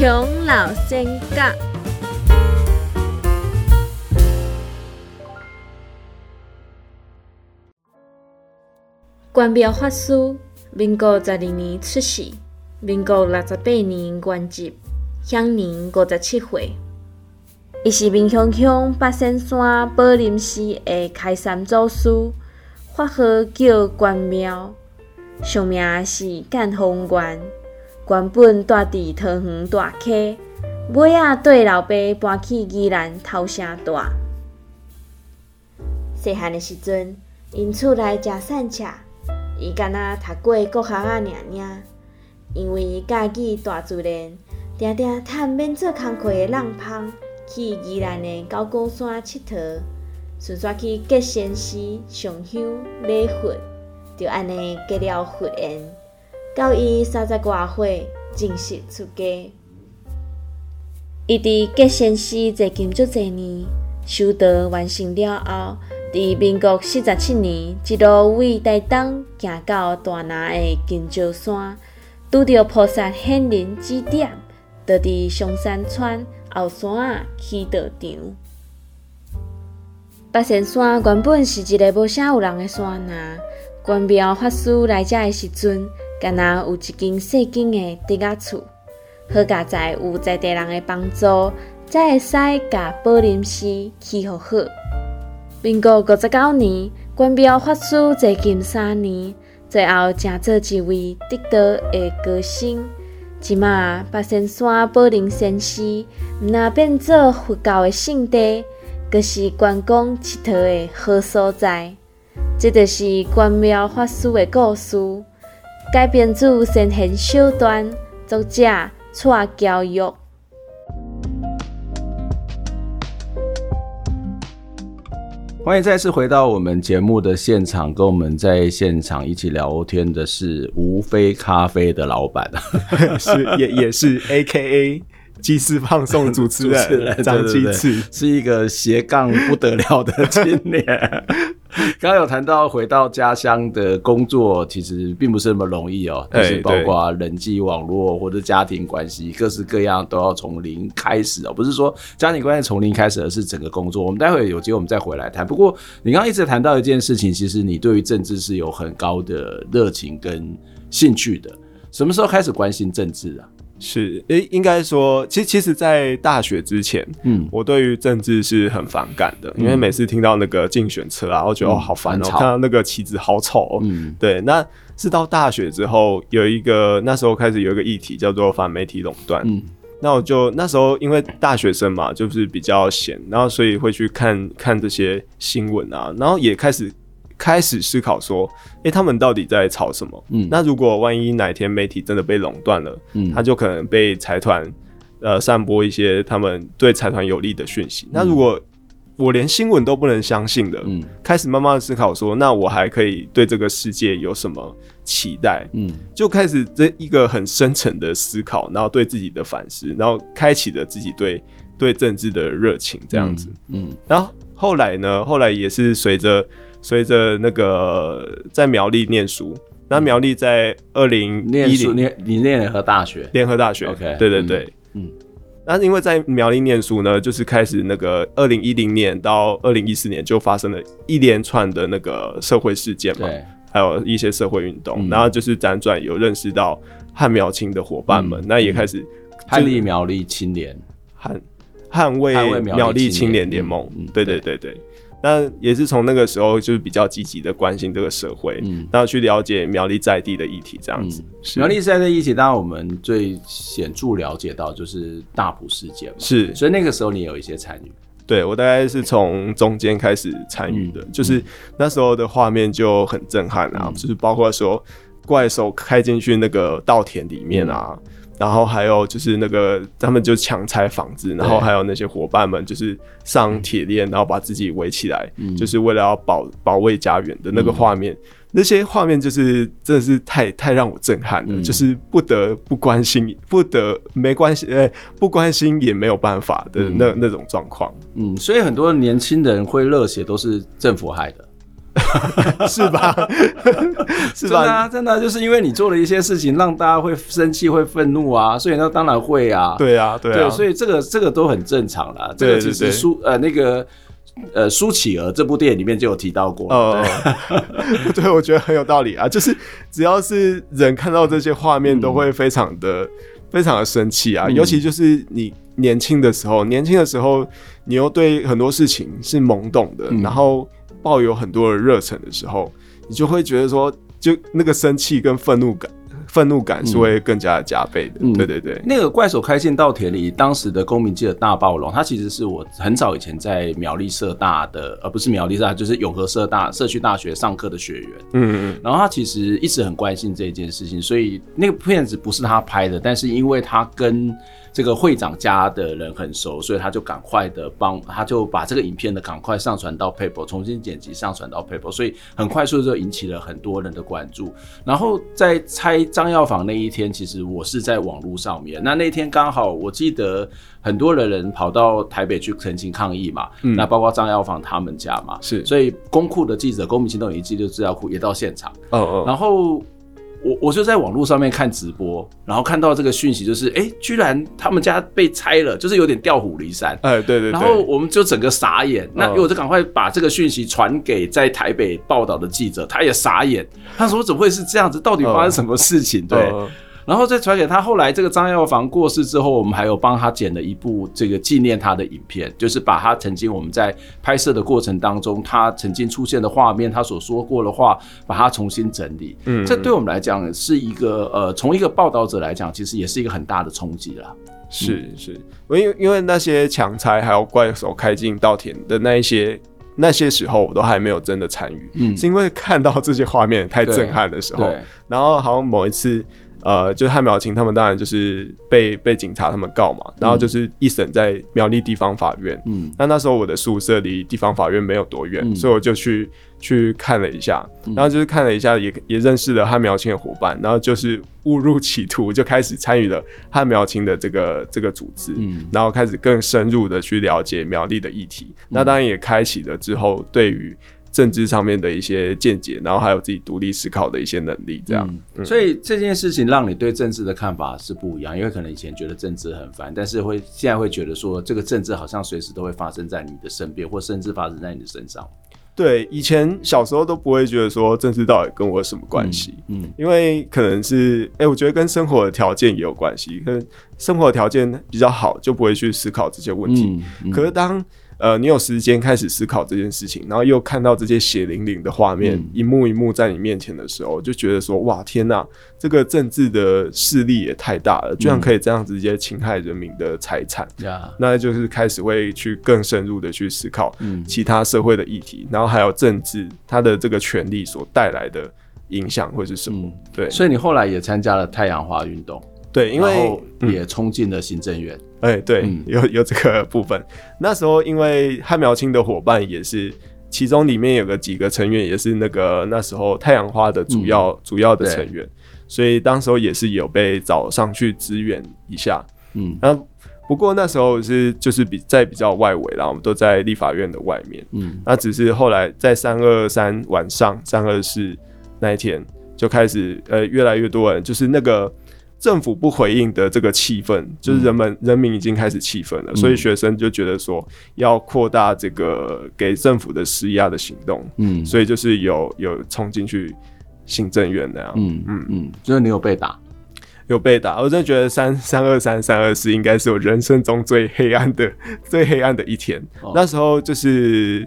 向老仙甲，关庙法师，民国十二年出世，民国六十八年圆寂，享年五十七岁。伊是民雄乡八仙山宝林寺的开山祖师，法号叫关庙，俗名是干风元。原本住伫桃园大溪，尾仔对老爸搬去宜兰头城住。细汉的时阵，因厝内诚散赤，伊干那读过国学啊尔尔。因为家己大自然，常常趁免做工课的人芳，去宜兰的高高山佚佗，顺续去结仙寺上香礼佛，就安尼结了佛缘。到伊三十外岁，正式出家。伊伫结仙寺坐金足侪年，修道完成了后，伫民国四十七年，一路为台东行到大南的金石山，拄着菩萨显灵指点，就伫上山川后山啊起道场。八仙山原本是一个无啥有人的山呐，关庙法师来遮的时阵。敢若有一间细间的竹仔厝，好佳在有在地人的帮助，才会使甲宝林寺起好好。民国五十九年，关庙法师坐金三年，最后成做一位得道的高僧。即马八仙山宝林仙寺，毋但变做佛教的圣地，阁是观光佚佗的好所在。这就是关庙法师的故事。改编自神行手段，作者蔡娇玉。欢迎再次回到我们节目的现场，跟我们在现场一起聊天的是无非咖啡的老板，是也也是 A K A。鸡翅放送主持人 张鸡翅是一个斜杠不得了的青年。刚刚有谈到回到家乡的工作，其实并不是那么容易哦，就是包括人际网络或者家庭关系，各式各样都要从零开始哦。不是说家庭关系从零开始，而是整个工作。我们待会有机会我们再回来谈。不过你刚刚一直谈到一件事情，其实你对于政治是有很高的热情跟兴趣的。什么时候开始关心政治啊？是，诶、欸，应该说，其实，其实，在大学之前，嗯，我对于政治是很反感的，嗯、因为每次听到那个竞选车啊，我觉得、嗯、哦，好烦哦，看到那个旗子好丑，哦嗯，对。那是到大学之后，有一个那时候开始有一个议题叫做反媒体垄断，嗯，那我就那时候因为大学生嘛，就是比较闲，然后所以会去看看这些新闻啊，然后也开始。开始思考说，诶、欸，他们到底在吵什么？嗯，那如果万一哪天媒体真的被垄断了，嗯，他就可能被财团呃散播一些他们对财团有利的讯息。嗯、那如果我连新闻都不能相信的，嗯，开始慢慢的思考说，那我还可以对这个世界有什么期待？嗯，就开始这一个很深层的思考，然后对自己的反思，然后开启了自己对对政治的热情，这样子，嗯，然后后来呢，后来也是随着随着那个在苗栗念书，那苗栗在二零一零念你念联合大学，联合大学，OK，对对对，嗯。那因为在苗栗念书呢，就是开始那个二零一零年到二零一四年就发生了一连串的那个社会事件嘛，对，还有一些社会运动，嗯、然后就是辗转有认识到汉苗青的伙伴们，嗯、那也开始汉立苗栗青年，汉捍卫苗栗青年联盟，嗯、对对。对对。那也是从那个时候就是比较积极的关心这个社会，嗯，然后去了解苗栗在地的议题这样子。嗯、苗栗在地议题，当然我们最显著了解到就是大埔事件嘛，是，所以那个时候你有一些参与。对，我大概是从中间开始参与的，嗯、就是那时候的画面就很震撼啊，嗯、就是包括说怪兽开进去那个稻田里面啊。嗯然后还有就是那个他们就强拆房子，然后还有那些伙伴们就是上铁链，然后把自己围起来，嗯、就是为了要保保卫家园的那个画面。嗯、那些画面就是真的是太太让我震撼了，嗯、就是不得不关心，不得没关系，哎，不关心也没有办法的那、嗯、那种状况。嗯，所以很多年轻人会热血都是政府害的。是吧？是吧？真的啊，真的啊，就是因为你做了一些事情，让大家会生气、会愤怒啊，所以那当然会啊。对啊，对啊，对，所以这个这个都很正常啦。这个其实苏呃那个呃苏乞儿这部电影里面就有提到过。哦，对，对，我觉得很有道理啊。就是只要是人看到这些画面，都会非常的非常的生气啊。尤其就是你年轻的时候，年轻的时候，你又对很多事情是懵懂的，然后。抱有很多的热忱的时候，你就会觉得说，就那个生气跟愤怒感，愤怒感是会更加的加倍的。嗯、对对对，那个怪手开进稻田里，当时的公民记者大暴龙，他其实是我很早以前在苗栗社大的，而不是苗栗社大，就是永和社大社区大学上课的学员。嗯嗯，然后他其实一直很关心这件事情，所以那个片子不是他拍的，但是因为他跟这个会长家的人很熟，所以他就赶快的帮，他就把这个影片的赶快上传到 Paper，重新剪辑上传到 Paper，所以很快速就引起了很多人的关注。然后在拆张药房那一天，其实我是在网络上面，那那天刚好我记得很多的人跑到台北去澄清抗议嘛，嗯、那包括张药房他们家嘛，是，所以公库的记者、公民行动以及记录资料库也到现场，哦哦，然后。我我就在网络上面看直播，然后看到这个讯息，就是哎、欸，居然他们家被拆了，就是有点调虎离山。哎，对对对。然后我们就整个傻眼，那我就赶快把这个讯息传给在台北报道的记者，他也傻眼，他说怎么会是这样子？到底发生什么事情？对。然后再传给他。后来这个张药房过世之后，我们还有帮他剪了一部这个纪念他的影片，就是把他曾经我们在拍摄的过程当中，他曾经出现的画面，他所说过的话，把它重新整理。嗯，这对我们来讲是一个呃，从一个报道者来讲，其实也是一个很大的冲击了。是是，因为因为那些强拆还有怪手开进稻田的那一些那些时候，我都还没有真的参与。嗯，是因为看到这些画面太震撼的时候，然后好像某一次。呃，就是汉苗青他们当然就是被被警察他们告嘛，然后就是一审在苗栗地方法院。嗯，那那时候我的宿舍离地方法院没有多远，嗯、所以我就去去看了一下，然后就是看了一下也，也也认识了汉苗青的伙伴，然后就是误入歧途，就开始参与了汉苗青的这个这个组织，嗯，然后开始更深入的去了解苗栗的议题。嗯、那当然也开启了之后对于。政治上面的一些见解，然后还有自己独立思考的一些能力，这样。嗯嗯、所以这件事情让你对政治的看法是不一样，因为可能以前觉得政治很烦，但是会现在会觉得说，这个政治好像随时都会发生在你的身边，或甚至发生在你的身上。对，以前小时候都不会觉得说政治到底跟我有什么关系，嗯，嗯因为可能是，哎、欸，我觉得跟生活的条件也有关系，可能生活的条件比较好，就不会去思考这些问题。可是当呃，你有时间开始思考这件事情，然后又看到这些血淋淋的画面，嗯、一幕一幕在你面前的时候，就觉得说，哇，天哪，这个政治的势力也太大了，居然可以这样直接侵害人民的财产。嗯、那就是开始会去更深入的去思考其他社会的议题，嗯、然后还有政治它的这个权利所带来的影响会是什么？嗯、对，所以你后来也参加了太阳花运动。对，因为也冲进了行政院。哎、欸，对，嗯、有有这个部分。那时候因为汉苗青的伙伴也是，其中里面有个几个成员也是那个那时候太阳花的主要、嗯、主要的成员，所以当时候也是有被找上去支援一下。嗯，那不过那时候是就是比在比较外围啦，我们都在立法院的外面。嗯，那只是后来在三二三晚上三二四那一天就开始呃越来越多人就是那个。政府不回应的这个气氛，就是人们、嗯、人民已经开始气愤了，嗯、所以学生就觉得说要扩大这个给政府的施压的行动，嗯，所以就是有有冲进去行政院那样，嗯嗯。嗯，就是你有被打，有被打，我真的觉得三三二三三二四应该是我人生中最黑暗的 最黑暗的一天，哦、那时候就是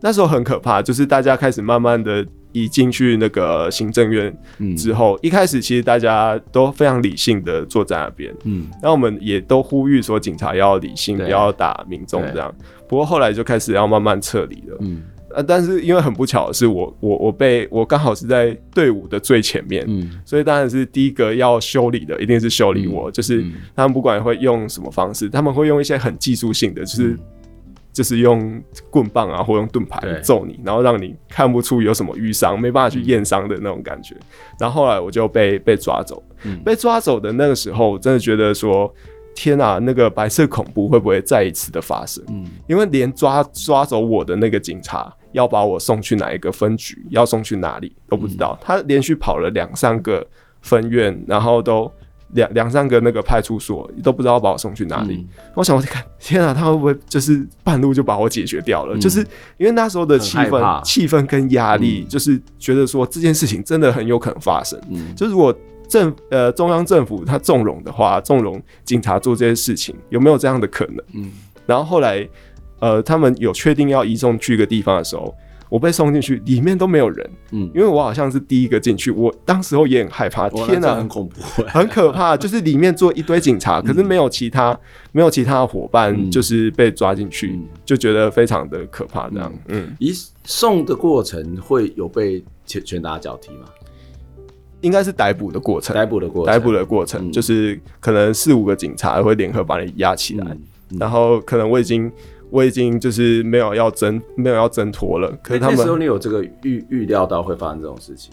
那时候很可怕，就是大家开始慢慢的。一进去那个行政院之后，嗯、一开始其实大家都非常理性的坐在那边，嗯，那我们也都呼吁说警察要理性，不要打民众这样。不过后来就开始要慢慢撤离了，嗯，啊，但是因为很不巧的是我我我被我刚好是在队伍的最前面，嗯，所以当然是第一个要修理的一定是修理我，嗯、就是他们不管会用什么方式，他们会用一些很技术性的，就是。嗯就是用棍棒啊，或用盾牌揍你，然后让你看不出有什么瘀伤，没办法去验伤的那种感觉。嗯、然后后来我就被被抓走，嗯、被抓走的那个时候，我真的觉得说，天啊，那个白色恐怖会不会再一次的发生？嗯，因为连抓抓走我的那个警察要把我送去哪一个分局，要送去哪里都不知道。嗯、他连续跑了两三个分院，然后都。两两三个那个派出所都不知道把我送去哪里，嗯、我想我看，天啊，他会不会就是半路就把我解决掉了？嗯、就是因为那时候的气氛、气氛跟压力，就是觉得说这件事情真的很有可能发生。嗯，就如果政呃中央政府他纵容的话，纵容警察做这些事情，有没有这样的可能？嗯，然后后来呃他们有确定要移送去一个地方的时候。我被送进去，里面都没有人，嗯，因为我好像是第一个进去，我当时候也很害怕，天哪，很恐怖，很可怕，就是里面坐一堆警察，可是没有其他，没有其他的伙伴，就是被抓进去，就觉得非常的可怕，这样，嗯，一送的过程会有被拳拳打脚踢吗？应该是逮捕的过程，逮捕的过程，逮捕的过程，就是可能四五个警察会联合把你压起来，然后可能我已经。我已经就是没有要挣，没有要挣脱了。可是他们、欸、那时候你有这个预预料到会发生这种事情？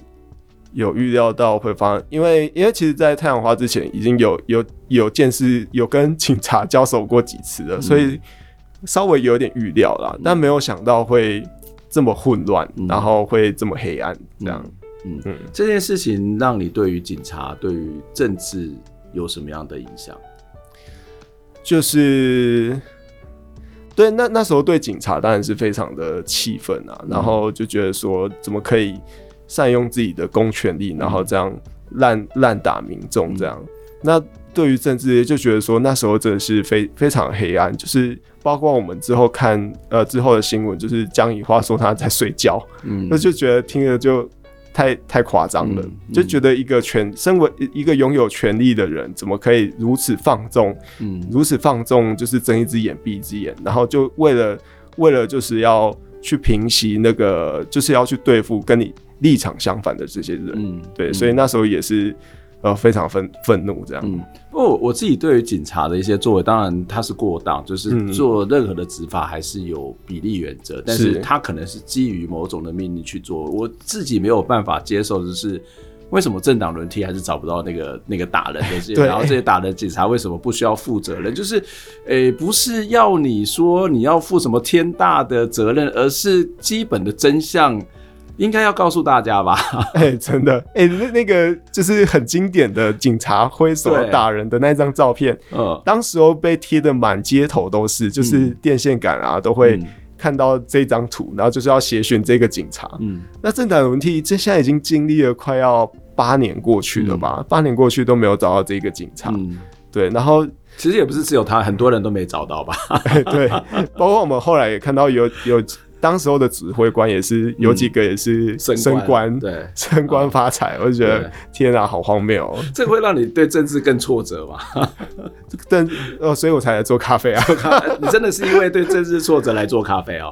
有预料到会发生，因为因为其实，在太阳花之前已经有有有见识，有跟警察交手过几次了，嗯、所以稍微有点预料啦，嗯、但没有想到会这么混乱，嗯、然后会这么黑暗这样。嗯这件事情让你对于警察、对于政治有什么样的影响？就是。对，那那时候对警察当然是非常的气愤啊，嗯、然后就觉得说怎么可以善用自己的公权力，然后这样滥滥打民众这样。嗯、那对于政治，就觉得说那时候真的是非非常黑暗，就是包括我们之后看呃之后的新闻，就是江宜桦说他在睡觉，嗯，那就觉得听着就。太太夸张了，就觉得一个权，身为一个拥有权力的人，怎么可以如此放纵？嗯，如此放纵，就是睁一只眼闭一只眼，然后就为了为了就是要去平息那个，就是要去对付跟你立场相反的这些人。嗯，对，所以那时候也是。呃，非常愤愤怒这样。嗯，不过我自己对于警察的一些作为，当然他是过当，就是做任何的执法还是有比例原则，嗯、但是他可能是基于某种的命令去做。我自己没有办法接受，就是为什么政党轮替还是找不到那个那个打人的 这些，然后这些打人警察为什么不需要负责任？就是，诶、欸，不是要你说你要负什么天大的责任，而是基本的真相。应该要告诉大家吧？哎、欸，真的，哎、欸，那那个就是很经典的警察挥手打人的那张照片，嗯，当时候被贴的满街头都是，就是电线杆啊，都会看到这张图，然后就是要协寻这个警察。嗯，那政党轮替，这现在已经经历了快要八年过去了吧？嗯、八年过去都没有找到这个警察。嗯，对，然后其实也不是只有他，很多人都没找到吧？欸、对，包括我们后来也看到有有。当时候的指挥官也是有几个也是升官，对，升官发财，我就觉得天啊，好荒谬哦！这会让你对政治更挫折吧？但哦，所以我才来做咖啡啊！你真的是因为对政治挫折来做咖啡哦？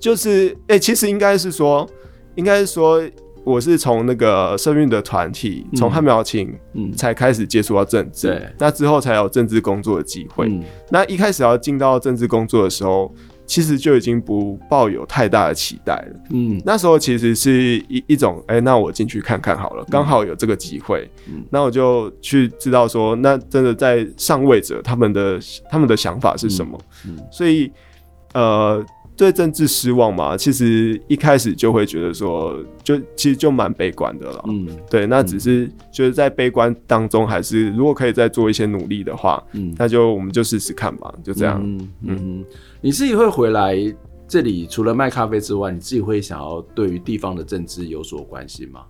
就是，哎，其实应该是说，应该是说，我是从那个社运的团体，从汉苗青，嗯，才开始接触到政治，对，那之后才有政治工作的机会。嗯、那一开始要进到政治工作的时候，其实就已经不抱有太大的期待了。嗯，那时候其实是一一种，哎、欸，那我进去看看好了，刚好有这个机会，嗯，那我就去知道说，那真的在上位者他们的他们的想法是什么？嗯，嗯所以，呃。对政治失望嘛？其实一开始就会觉得说，就其实就蛮悲观的了。嗯，对，那只是就是在悲观当中，还是如果可以再做一些努力的话，嗯，那就我们就试试看吧，就这样。嗯嗯，你自己会回来这里，除了卖咖啡之外，你自己会想要对于地方的政治有所关心吗？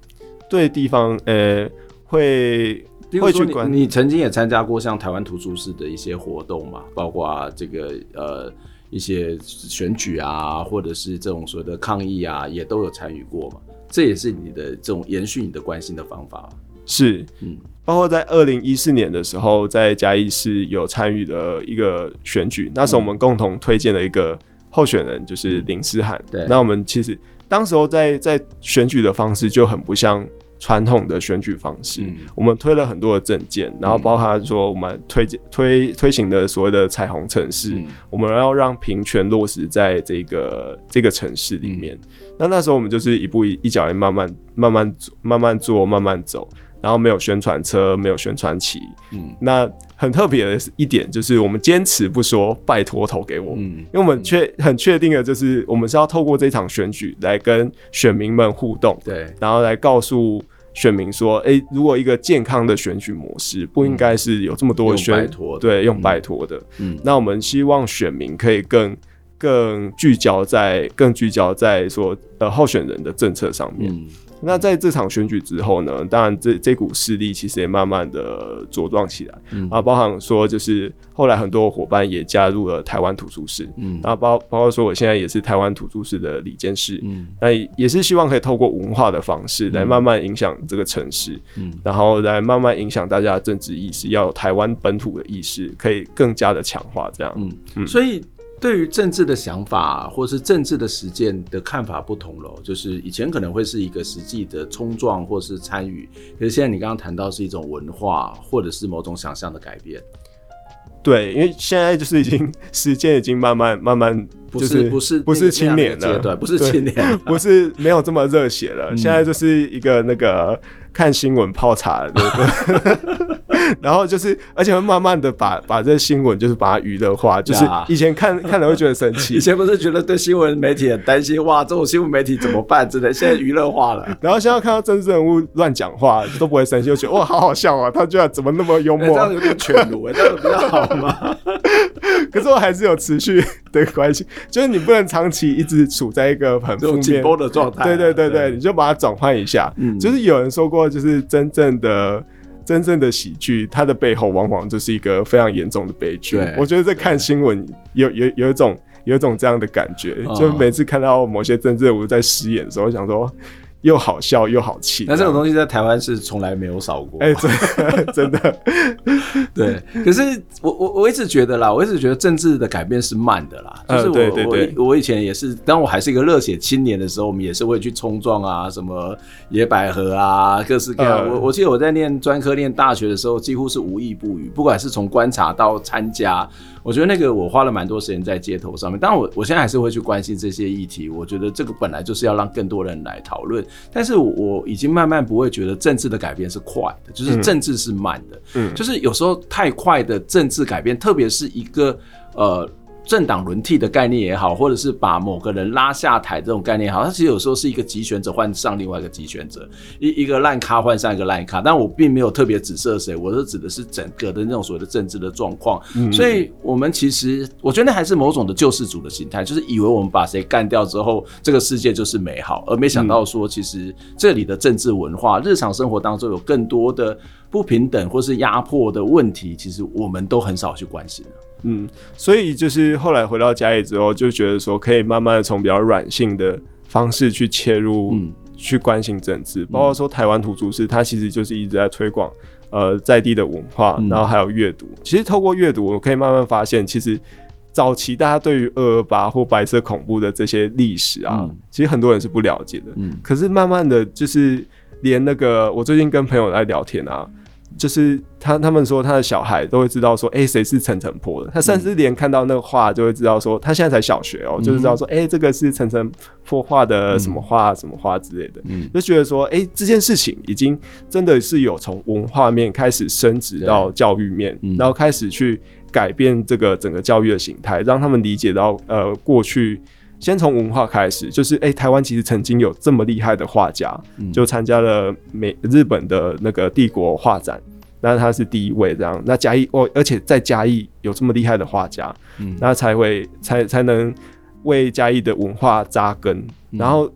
对地方，呃，会会去关。你曾经也参加过像台湾图书室的一些活动嘛？包括这个呃。一些选举啊，或者是这种所谓的抗议啊，也都有参与过嘛。这也是你的这种延续你的关心的方法。是，嗯，包括在二零一四年的时候，在嘉义市有参与的一个选举，那时候我们共同推荐了一个候选人，就是林思涵。对，那我们其实当时候在在选举的方式就很不像。传统的选举方式，嗯、我们推了很多的证件，然后包含说我们推荐推推行的所谓的彩虹城市，嗯、我们要让平权落实在这个这个城市里面。嗯、那那时候我们就是一步一一脚印，慢慢慢慢慢慢做，慢慢走，然后没有宣传车，没有宣传旗。嗯，那很特别的一点就是我们坚持不说拜托投给我，嗯，因为我们确很确定的就是我们是要透过这场选举来跟选民们互动，对，然后来告诉。选民说：“哎、欸，如果一个健康的选举模式不应该是有这么多的选，嗯、对，用拜托的，嗯，那我们希望选民可以更更聚焦在更聚焦在说呃候选人的政策上面。嗯”那在这场选举之后呢，当然这这股势力其实也慢慢的茁壮起来，嗯，啊，包含说就是后来很多伙伴也加入了台湾图书室，嗯，那包包括说我现在也是台湾图书室的理监事，嗯，那也是希望可以透过文化的方式来慢慢影响这个城市，嗯，然后来慢慢影响大家的政治意识，要有台湾本土的意识可以更加的强化，这样，嗯嗯，所以。对于政治的想法，或是政治的实践的看法不同了。就是以前可能会是一个实际的冲撞，或是参与，可是现在你刚刚谈到是一种文化，或者是某种想象的改变。对，因为现在就是已经时间已经慢慢慢慢，不是不是不是青年了，对，不是青年，不是没有这么热血了。现在就是一个那个看新闻泡茶？然后就是，而且会慢慢的把把这新闻就是把它娱乐化，就是以前看看了会觉得生气，以前不是觉得对新闻媒体很担心，哇，这种新闻媒体怎么办？真的，现在娱乐化了。然后现在看到政治人物乱讲话都不会生气，就觉得哇，好好笑啊！他居然怎么那么幽默？欸、这样有点犬儒，哎，这样比较好吗？可是我还是有持续的关系，就是你不能长期一直处在一个很负面紧绷的状态。对对对对，对你就把它转换一下。嗯，就是有人说过，就是真正的。真正的喜剧，它的背后往往就是一个非常严重的悲剧。我觉得在看新闻有有有一种有一种这样的感觉，哦、就每次看到某些政治人物在失言的时候，我想说。又好笑又好气，那这种东西在台湾是从来没有少过。哎、欸，真的，对。可是我我我一直觉得啦，我一直觉得政治的改变是慢的啦。就是我、呃、对对对我我以前也是，当我还是一个热血青年的时候，我们也是会去冲撞啊，什么野百合啊，各式各样。呃、我我记得我在念专科念大学的时候，几乎是无意不语，不管是从观察到参加。我觉得那个我花了蛮多时间在街头上面，当然我我现在还是会去关心这些议题。我觉得这个本来就是要让更多人来讨论，但是我已经慢慢不会觉得政治的改变是快的，就是政治是慢的，嗯，就是有时候太快的政治改变，特别是一个呃。政党轮替的概念也好，或者是把某个人拉下台这种概念也好，它其实有时候是一个集权者换上另外一个集权者，一一个烂咖换上一个烂咖。但我并没有特别指涉谁，我是指的是整个的那种所谓的政治的状况。嗯、所以，我们其实我觉得那还是某种的救世主的心态，就是以为我们把谁干掉之后，这个世界就是美好，而没想到说，其实这里的政治文化、日常生活当中有更多的不平等或是压迫的问题，其实我们都很少去关心。嗯，所以就是后来回到家里之后，就觉得说可以慢慢的从比较软性的方式去切入，嗯，去关心政治，包括说台湾土著是，它其实就是一直在推广呃在地的文化，然后还有阅读。其实透过阅读，我可以慢慢发现，其实早期大家对于二二八或白色恐怖的这些历史啊，嗯、其实很多人是不了解的。嗯，可是慢慢的就是连那个，我最近跟朋友在聊天啊。就是他，他们说他的小孩都会知道说，哎、欸，谁是陈晨坡的？他甚至连看到那个画就会知道说，他现在才小学哦、喔，嗯、就是知道说，哎、欸，这个是陈晨坡画的什么画、什么画之类的，嗯，就觉得说，哎、欸，这件事情已经真的是有从文化面开始升值到教育面，嗯、然后开始去改变这个整个教育的形态，让他们理解到，呃，过去。先从文化开始，就是哎、欸，台湾其实曾经有这么厉害的画家，嗯、就参加了美日本的那个帝国画展，那他是第一位这样。那嘉义哦，而且在嘉义有这么厉害的画家，嗯，那才会才才能为嘉义的文化扎根，嗯、然后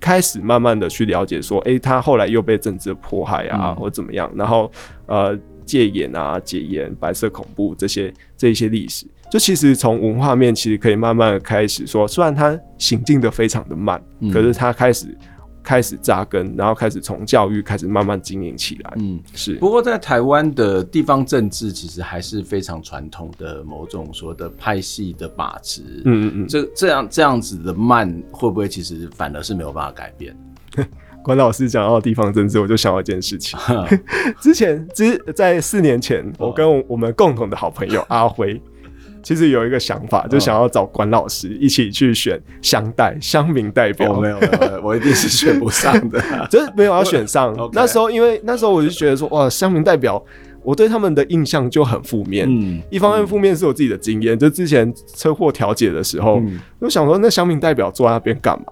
开始慢慢的去了解说，哎、欸，他后来又被政治迫害啊，嗯、或怎么样，然后呃戒严啊、戒严、白色恐怖这些这一些历史。就其实从文化面，其实可以慢慢的开始说，虽然它行进的非常的慢，嗯、可是它开始开始扎根，然后开始从教育开始慢慢经营起来。嗯，是。不过在台湾的地方政治，其实还是非常传统的某种说的派系的把持。嗯嗯嗯。这这样这样子的慢，会不会其实反而是没有办法改变？关老师讲到地方政治，我就想到一件事情。之前之在四年前，我跟我们共同的好朋友阿辉。其实有一个想法，就想要找管老师一起去选乡代乡民代表。哦，没有，没有，我一定是选不上的，就是没有要选上。那时候，因为那时候我就觉得说，哇，乡民代表，我对他们的印象就很负面。嗯，一方面负面是我自己的经验，就之前车祸调解的时候，我想说，那乡民代表坐在那边干嘛？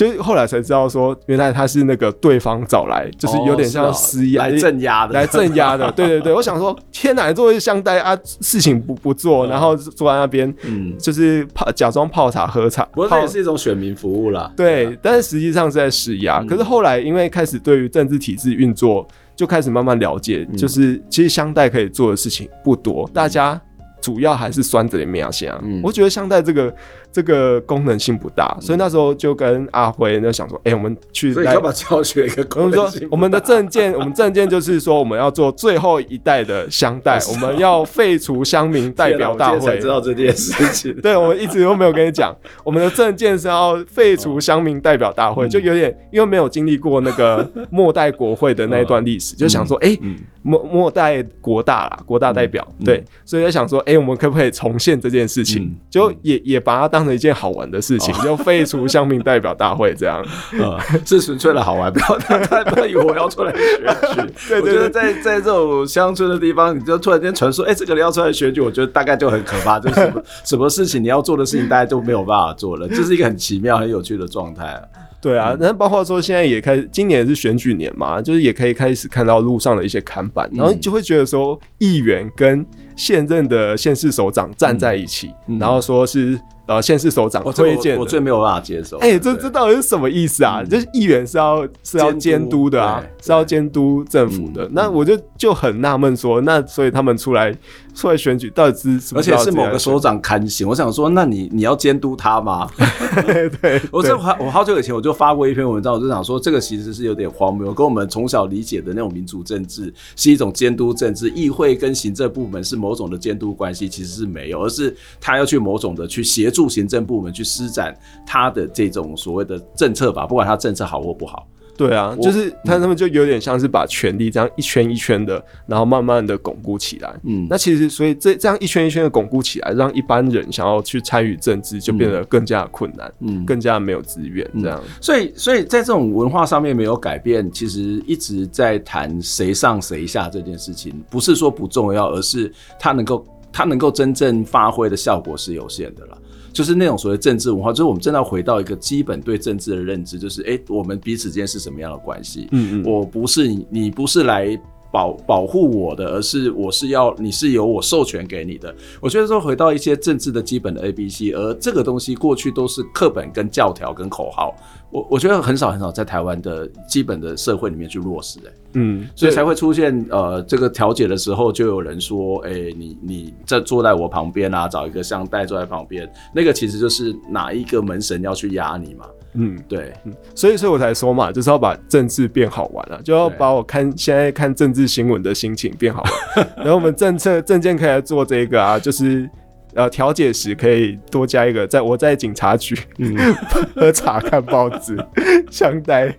就后来才知道说，原来他是那个对方找来，就是有点像施压、来镇压的，来镇压的。对对对，我想说，天哪，作为乡代啊，事情不不做，然后坐在那边，嗯，就是泡假装泡茶喝茶，不过这也是一种选民服务啦。对，但是实际上是在施压。可是后来因为开始对于政治体制运作，就开始慢慢了解，就是其实乡代可以做的事情不多，大家主要还是拴着的面线啊。我觉得乡代这个。这个功能性不大，所以那时候就跟阿辉就想说，哎、欸，我们去来，要把教学一个功能性。我们的证件，我们证件就是说，我们要做最后一代的乡代，我们要废除乡民代表大会。才知道这件事情。对，我们一直都没有跟你讲，我们的证件是要废除乡民代表大会，就有点因为没有经历过那个末代国会的那一段历史，就想说，哎、欸，末末代国大啦，国大代表，对，所以在想说，哎、欸，我们可不可以重现这件事情？就也也把它当。当成一件好玩的事情，就废除乡民代表大会这样，呃，是纯粹的好玩，不要太太以为我要出来选举。对，我觉得在在这种乡村的地方，你就突然间传说，哎、欸，这个人要出来选举，我觉得大概就很可怕，就是什么，什么事情你要做的事情，大家就没有办法做了，这是一个很奇妙、很有趣的状态。对啊，那包括说现在也开始，今年也是选举年嘛，就是也可以开始看到路上的一些看板，然后就会觉得说，议员跟现任的县市首长站在一起，嗯、然后说是。呃，县市首长推荐，我最没有办法接受。哎，这这到底是什么意思啊？就是议员是要是要监督的啊，是要监督政府的。那我就就很纳闷说，那所以他们出来出来选举，到底是什么？而且是某个首长刊行。我想说，那你你要监督他吗？对，我这我好久以前我就发过一篇文章，我就想说，这个其实是有点荒谬，跟我们从小理解的那种民主政治是一种监督政治，议会跟行政部门是某种的监督关系，其实是没有，而是他要去某种的去协。助行政部门去施展他的这种所谓的政策吧，不管他政策好或不好。对啊，就是他他们就有点像是把权力这样一圈一圈的，然后慢慢的巩固起来。嗯，那其实所以这这样一圈一圈的巩固起来，让一般人想要去参与政治就变得更加困难，嗯，更加没有资源这样。嗯，所以所以在这种文化上面没有改变，其实一直在谈谁上谁下这件事情，不是说不重要，而是他能够他能够真正发挥的效果是有限的了。就是那种所谓政治文化，就是我们真的要回到一个基本对政治的认知，就是哎、欸，我们彼此之间是什么样的关系？嗯嗯，我不是你，你不是来保保护我的，而是我是要你是由我授权给你的。我觉得说回到一些政治的基本的 A B C，而这个东西过去都是课本跟教条跟口号。我我觉得很少很少在台湾的基本的社会里面去落实、欸，哎，嗯，所以才会出现呃这个调解的时候，就有人说，哎、欸，你你在坐在我旁边啊，找一个乡代坐在旁边，那个其实就是哪一个门神要去压你嘛，嗯，对，嗯，所以所以我才说嘛，就是要把政治变好玩了，就要把我看现在看政治新闻的心情变好玩，然后我们政策政见可以来做这个啊，就是。呃，调解时可以多加一个，在我在警察局，嗯，喝茶看报纸，相待，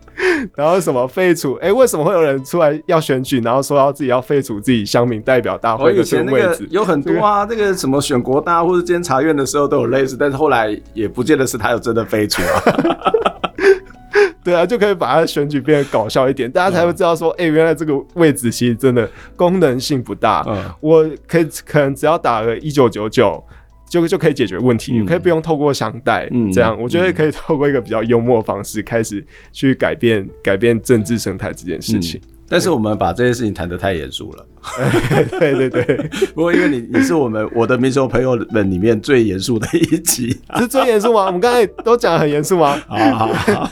然后什么废除？哎、欸，为什么会有人出来要选举，然后说要自己要废除自己乡民代表大会的这个位置？有很多啊，这个什么选国大或者监察院的时候都有类似，但是后来也不见得是他有真的废除啊。对啊，就可以把他选举变得搞笑一点，大家才会知道说，哎、嗯欸，原来这个位置其实真的功能性不大。嗯，我可以可能只要打个一九九九，就就可以解决问题，嗯、可以不用透过商代。嗯，这样我觉得可以透过一个比较幽默的方式开始去改变改变政治生态这件事情。嗯但是我们把这件事情谈得太严肃了。对 对对，不过因为你你是我们我的民雄朋友们里面最严肃的一集，是最严肃吗？我们刚才都讲得很严肃吗？好好好，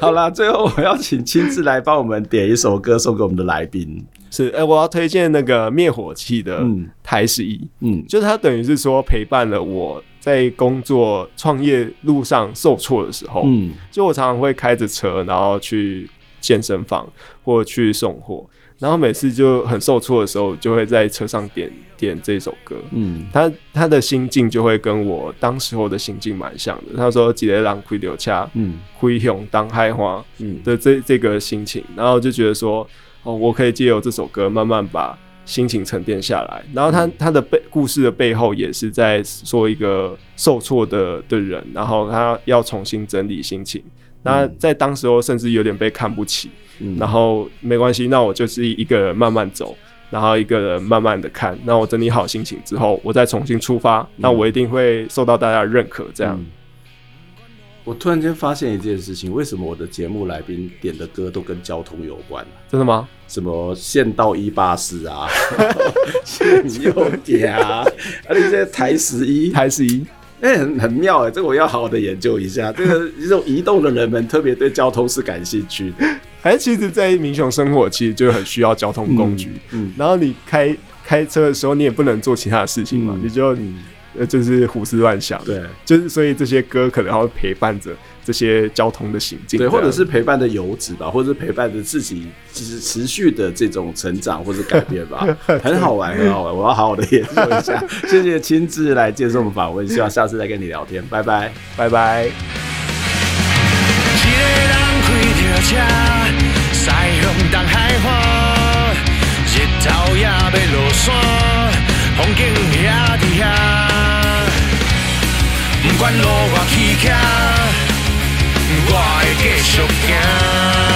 好啦，最后我要请亲自来帮我们点一首歌送给我们的来宾。是，哎、欸，我要推荐那个灭火器的《台十一》，嗯，就是它等于是说陪伴了我在工作创业路上受挫的时候，嗯，就我常常会开着车，然后去。健身房或去送货，然后每次就很受挫的时候，就会在车上点点这首歌。嗯，他他的心境就会跟我当时候的心境蛮像的。他说：“几个人开流车，嗯，灰熊当海花，嗯的这这个心情。”然后就觉得说：“哦，我可以借由这首歌慢慢把心情沉淀下来。”然后他他的背故事的背后也是在说一个受挫的的人，然后他要重新整理心情。那在当时候甚至有点被看不起，嗯、然后没关系，那我就是一个人慢慢走，然后一个人慢慢的看，那我整理好心情之后，我再重新出发，嗯、那我一定会受到大家的认可。这样、嗯，我突然间发现一件事情，为什么我的节目来宾点的歌都跟交通有关？真的吗？什么县道一八四啊，县六点啊，而且这台十一，台十一。哎、欸，很很妙哎，这个我要好好的研究一下。这个这种移动的人们特别对交通是感兴趣的。还其实，在民雄生活，其实就很需要交通工具。嗯，嗯然后你开开车的时候，你也不能做其他的事情嘛，嗯、你就呃就是胡思乱想。对，就是所以这些歌可能会陪伴着。这些交通的行进，对，或者是陪伴的游子吧，或者是陪伴着自己，其实持续的这种成长或者改变吧，很好玩，很好玩。我要好好的研究一下。谢谢亲自来接受我们访问，希望下次再跟你聊天，拜拜，拜拜。quello va chi guai che sciocchiamo